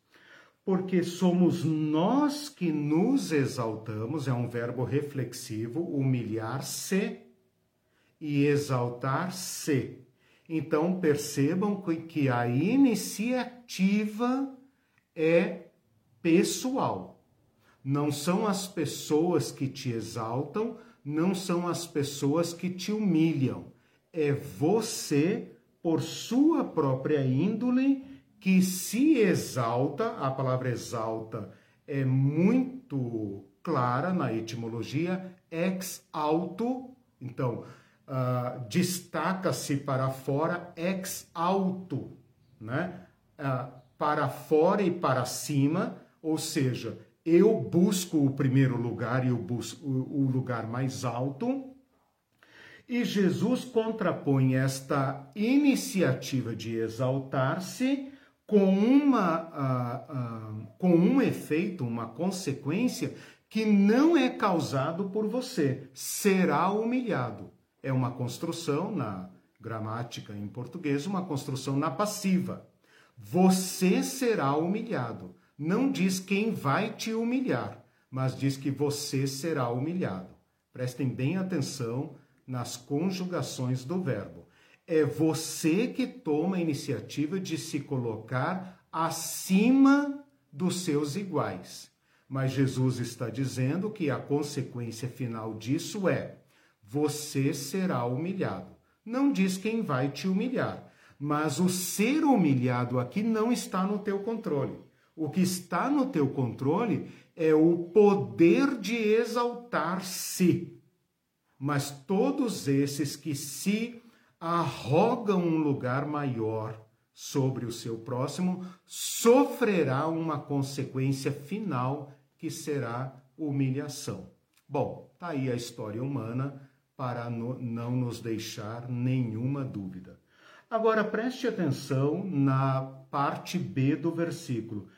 porque somos nós que nos exaltamos, é um verbo reflexivo, humilhar-se e exaltar-se. Então percebam que a iniciativa é pessoal. Não são as pessoas que te exaltam, não são as pessoas que te humilham. É você, por sua própria índole, que se exalta. A palavra exalta é muito clara na etimologia, ex alto. Então, uh, destaca-se para fora, ex alto, né? Uh, para fora e para cima, ou seja, eu busco o primeiro lugar e eu busco o lugar mais alto. E Jesus contrapõe esta iniciativa de exaltar-se com, uma, uh, uh, com um efeito, uma consequência que não é causado por você, será humilhado. É uma construção na gramática em português, uma construção na passiva. Você será humilhado não diz quem vai te humilhar, mas diz que você será humilhado. Prestem bem atenção nas conjugações do verbo. É você que toma a iniciativa de se colocar acima dos seus iguais. Mas Jesus está dizendo que a consequência final disso é: você será humilhado. Não diz quem vai te humilhar, mas o ser humilhado aqui não está no teu controle. O que está no teu controle é o poder de exaltar-se. Mas todos esses que se arrogam um lugar maior sobre o seu próximo, sofrerá uma consequência final que será humilhação. Bom, tá aí a história humana para não nos deixar nenhuma dúvida. Agora preste atenção na parte B do versículo.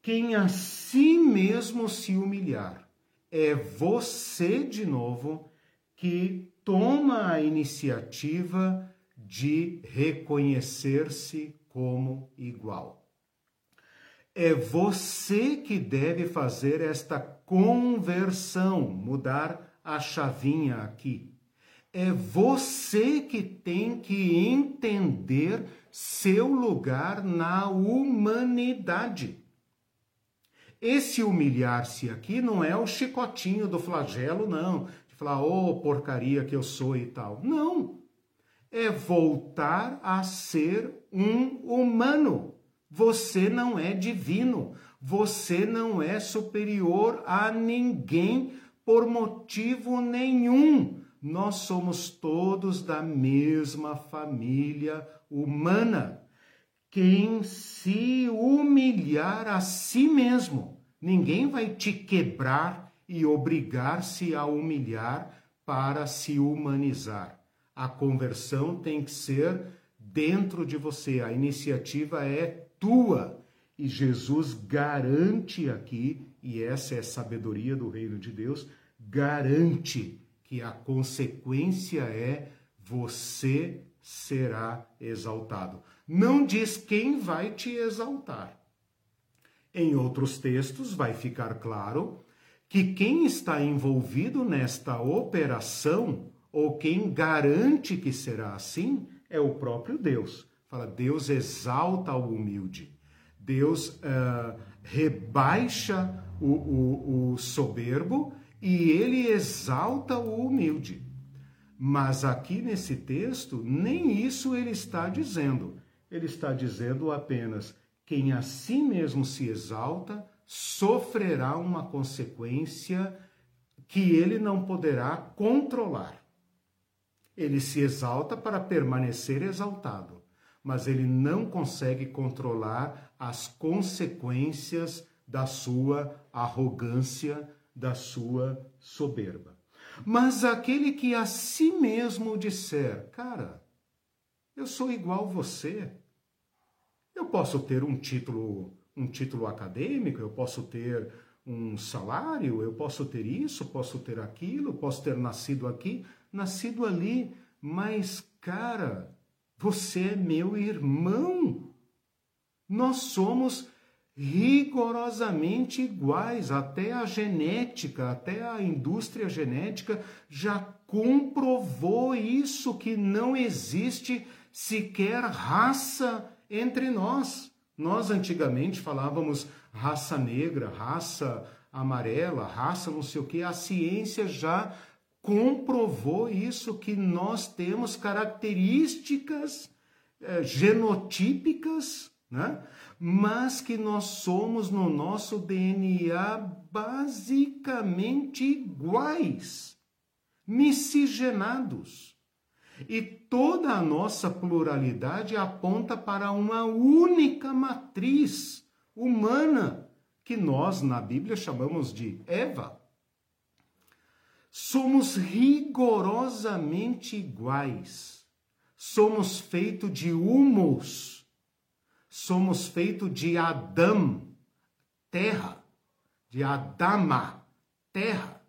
Quem a si mesmo se humilhar, é você de novo que toma a iniciativa de reconhecer-se como igual. É você que deve fazer esta conversão, mudar a chavinha aqui. É você que tem que entender seu lugar na humanidade. Esse humilhar-se aqui não é o chicotinho do flagelo, não. De falar, ô oh, porcaria que eu sou e tal. Não. É voltar a ser um humano. Você não é divino. Você não é superior a ninguém por motivo nenhum. Nós somos todos da mesma família humana quem se humilhar a si mesmo. Ninguém vai te quebrar e obrigar-se a humilhar para se humanizar. A conversão tem que ser dentro de você, a iniciativa é tua. E Jesus garante aqui, e essa é a sabedoria do reino de Deus, garante que a consequência é você será exaltado não diz quem vai te exaltar. Em outros textos vai ficar claro que quem está envolvido nesta operação, ou quem garante que será assim, é o próprio Deus. Fala, Deus exalta o humilde. Deus uh, rebaixa o, o, o soberbo e ele exalta o humilde. Mas aqui nesse texto, nem isso ele está dizendo ele está dizendo apenas: quem a si mesmo se exalta sofrerá uma consequência que ele não poderá controlar. Ele se exalta para permanecer exaltado, mas ele não consegue controlar as consequências da sua arrogância, da sua soberba. Mas aquele que a si mesmo disser, cara, eu sou igual você. Eu posso ter um título, um título acadêmico, eu posso ter um salário, eu posso ter isso, posso ter aquilo, posso ter nascido aqui, nascido ali, mas cara, você é meu irmão. Nós somos rigorosamente iguais, até a genética, até a indústria genética já comprovou isso que não existe sequer raça entre nós. Nós antigamente falávamos raça negra, raça amarela, raça não sei o que. A ciência já comprovou isso, que nós temos características é, genotípicas, né? Mas que nós somos no nosso DNA basicamente iguais, miscigenados. E toda a nossa pluralidade aponta para uma única matriz humana, que nós na Bíblia chamamos de Eva. Somos rigorosamente iguais. Somos feitos de humus. Somos feitos de Adão, terra, de Adama, terra.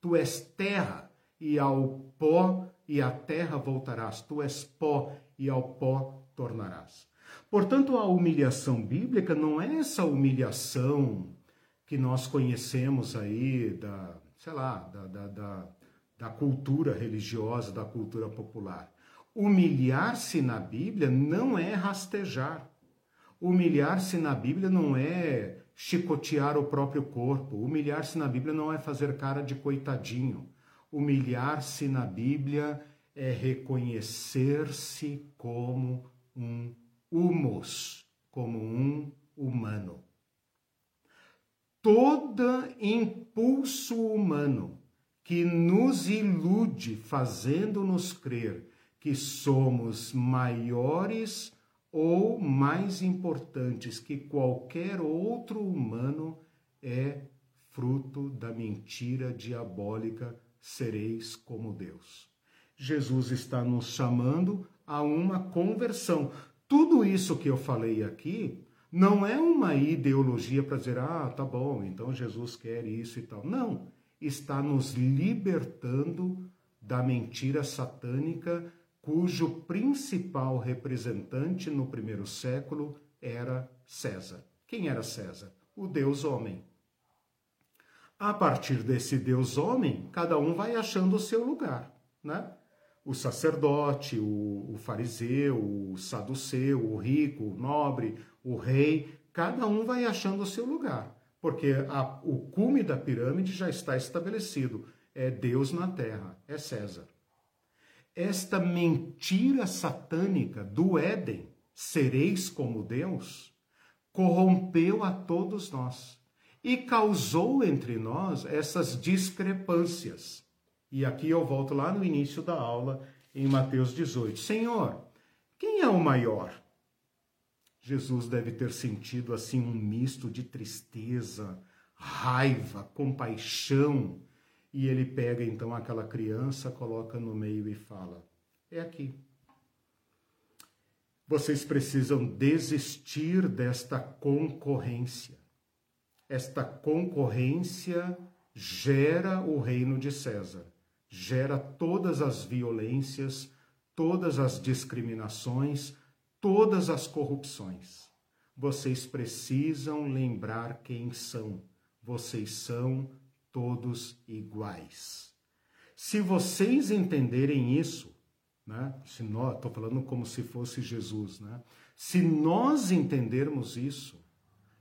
Tu és terra e ao pó e à terra voltarás, tu és pó e ao pó tornarás. Portanto, a humilhação bíblica não é essa humilhação que nós conhecemos aí da, sei lá, da, da, da, da cultura religiosa, da cultura popular. Humilhar-se na Bíblia não é rastejar. Humilhar-se na Bíblia não é chicotear o próprio corpo. Humilhar-se na Bíblia não é fazer cara de coitadinho. Humilhar-se na Bíblia é reconhecer-se como um humus, como um humano. Todo impulso humano que nos ilude, fazendo-nos crer que somos maiores ou mais importantes que qualquer outro humano, é fruto da mentira diabólica: sereis como Deus. Jesus está nos chamando a uma conversão. Tudo isso que eu falei aqui não é uma ideologia para dizer, ah, tá bom, então Jesus quer isso e tal. Não, está nos libertando da mentira satânica, cujo principal representante no primeiro século era César. Quem era César? O Deus homem. A partir desse Deus homem, cada um vai achando o seu lugar, né? o sacerdote, o, o fariseu, o saduceu, o rico, o nobre, o rei, cada um vai achando o seu lugar, porque a, o cume da pirâmide já está estabelecido. É Deus na terra, é César. Esta mentira satânica do Éden, sereis como Deus, corrompeu a todos nós e causou entre nós essas discrepâncias. E aqui eu volto lá no início da aula, em Mateus 18. Senhor, quem é o maior? Jesus deve ter sentido assim um misto de tristeza, raiva, compaixão. E ele pega então aquela criança, coloca no meio e fala: É aqui. Vocês precisam desistir desta concorrência. Esta concorrência gera o reino de César gera todas as violências, todas as discriminações, todas as corrupções. Vocês precisam lembrar quem são. Vocês são todos iguais. Se vocês entenderem isso, né? Se nós, estou falando como se fosse Jesus, né? Se nós entendermos isso,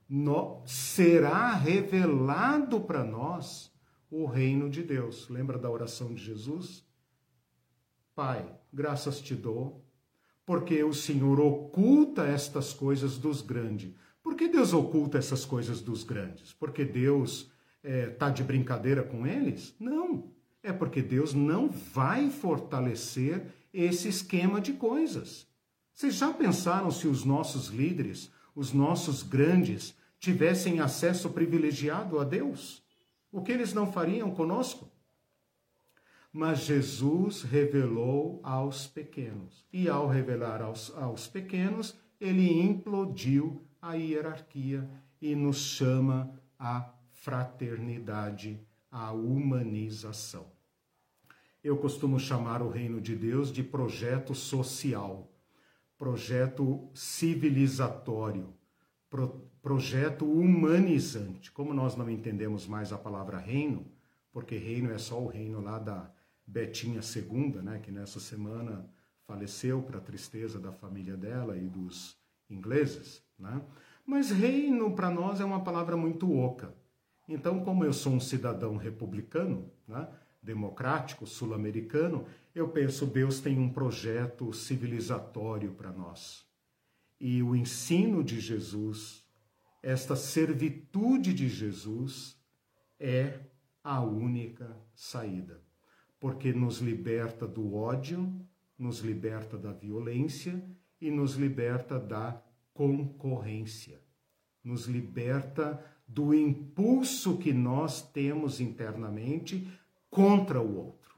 no, será revelado para nós o reino de Deus. Lembra da oração de Jesus? Pai, graças te dou, porque o Senhor oculta estas coisas dos grandes. Por que Deus oculta essas coisas dos grandes? Porque Deus é, tá de brincadeira com eles? Não. É porque Deus não vai fortalecer esse esquema de coisas. Vocês já pensaram se os nossos líderes, os nossos grandes, tivessem acesso privilegiado a Deus? O que eles não fariam conosco? Mas Jesus revelou aos pequenos. E ao revelar aos, aos pequenos, ele implodiu a hierarquia e nos chama à fraternidade, à humanização. Eu costumo chamar o reino de Deus de projeto social, projeto civilizatório, pro, projeto humanizante. Como nós não entendemos mais a palavra reino, porque reino é só o reino lá da Betinha II, né, que nessa semana faleceu para a tristeza da família dela e dos ingleses, né? Mas reino para nós é uma palavra muito oca. Então, como eu sou um cidadão republicano, né, democrático, sul-americano, eu penso Deus tem um projeto civilizatório para nós. E o ensino de Jesus, esta servitude de Jesus, é a única saída, porque nos liberta do ódio, nos liberta da violência e nos liberta da concorrência, nos liberta do impulso que nós temos internamente contra o outro.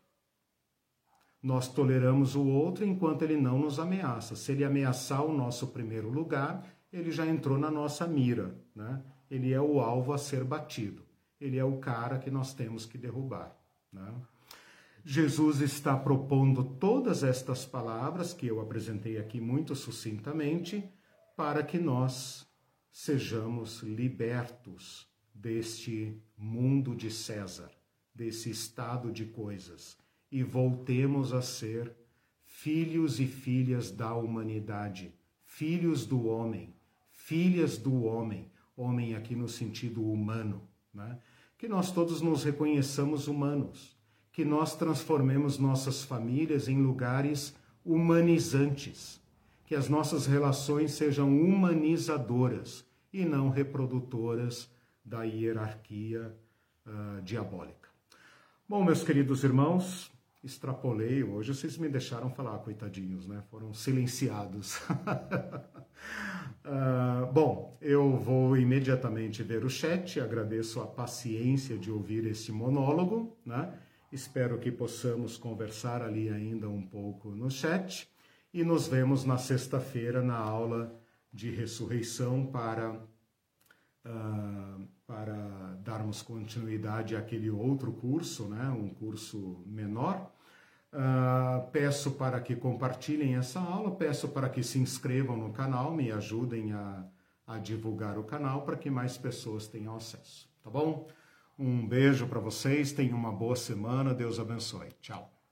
Nós toleramos o outro enquanto ele não nos ameaça. Se ele ameaçar o nosso primeiro lugar, ele já entrou na nossa mira, né? Ele é o alvo a ser batido. Ele é o cara que nós temos que derrubar, né? Jesus está propondo todas estas palavras que eu apresentei aqui muito sucintamente para que nós sejamos libertos deste mundo de César, desse estado de coisas e voltemos a ser filhos e filhas da humanidade, filhos do homem, filhas do homem, homem aqui no sentido humano, né? que nós todos nos reconheçamos humanos, que nós transformemos nossas famílias em lugares humanizantes, que as nossas relações sejam humanizadoras e não reprodutoras da hierarquia uh, diabólica. Bom, meus queridos irmãos, extrapolei hoje, vocês me deixaram falar, coitadinhos, né? Foram silenciados. uh, bom, eu vou imediatamente ver o chat, agradeço a paciência de ouvir esse monólogo, né? Espero que possamos conversar ali ainda um pouco no chat e nos vemos na sexta-feira na aula de ressurreição para, uh, para darmos continuidade àquele outro curso, né? um curso menor. Uh, peço para que compartilhem essa aula, peço para que se inscrevam no canal, me ajudem a, a divulgar o canal para que mais pessoas tenham acesso, tá bom? Um beijo para vocês, tenham uma boa semana, Deus abençoe. Tchau.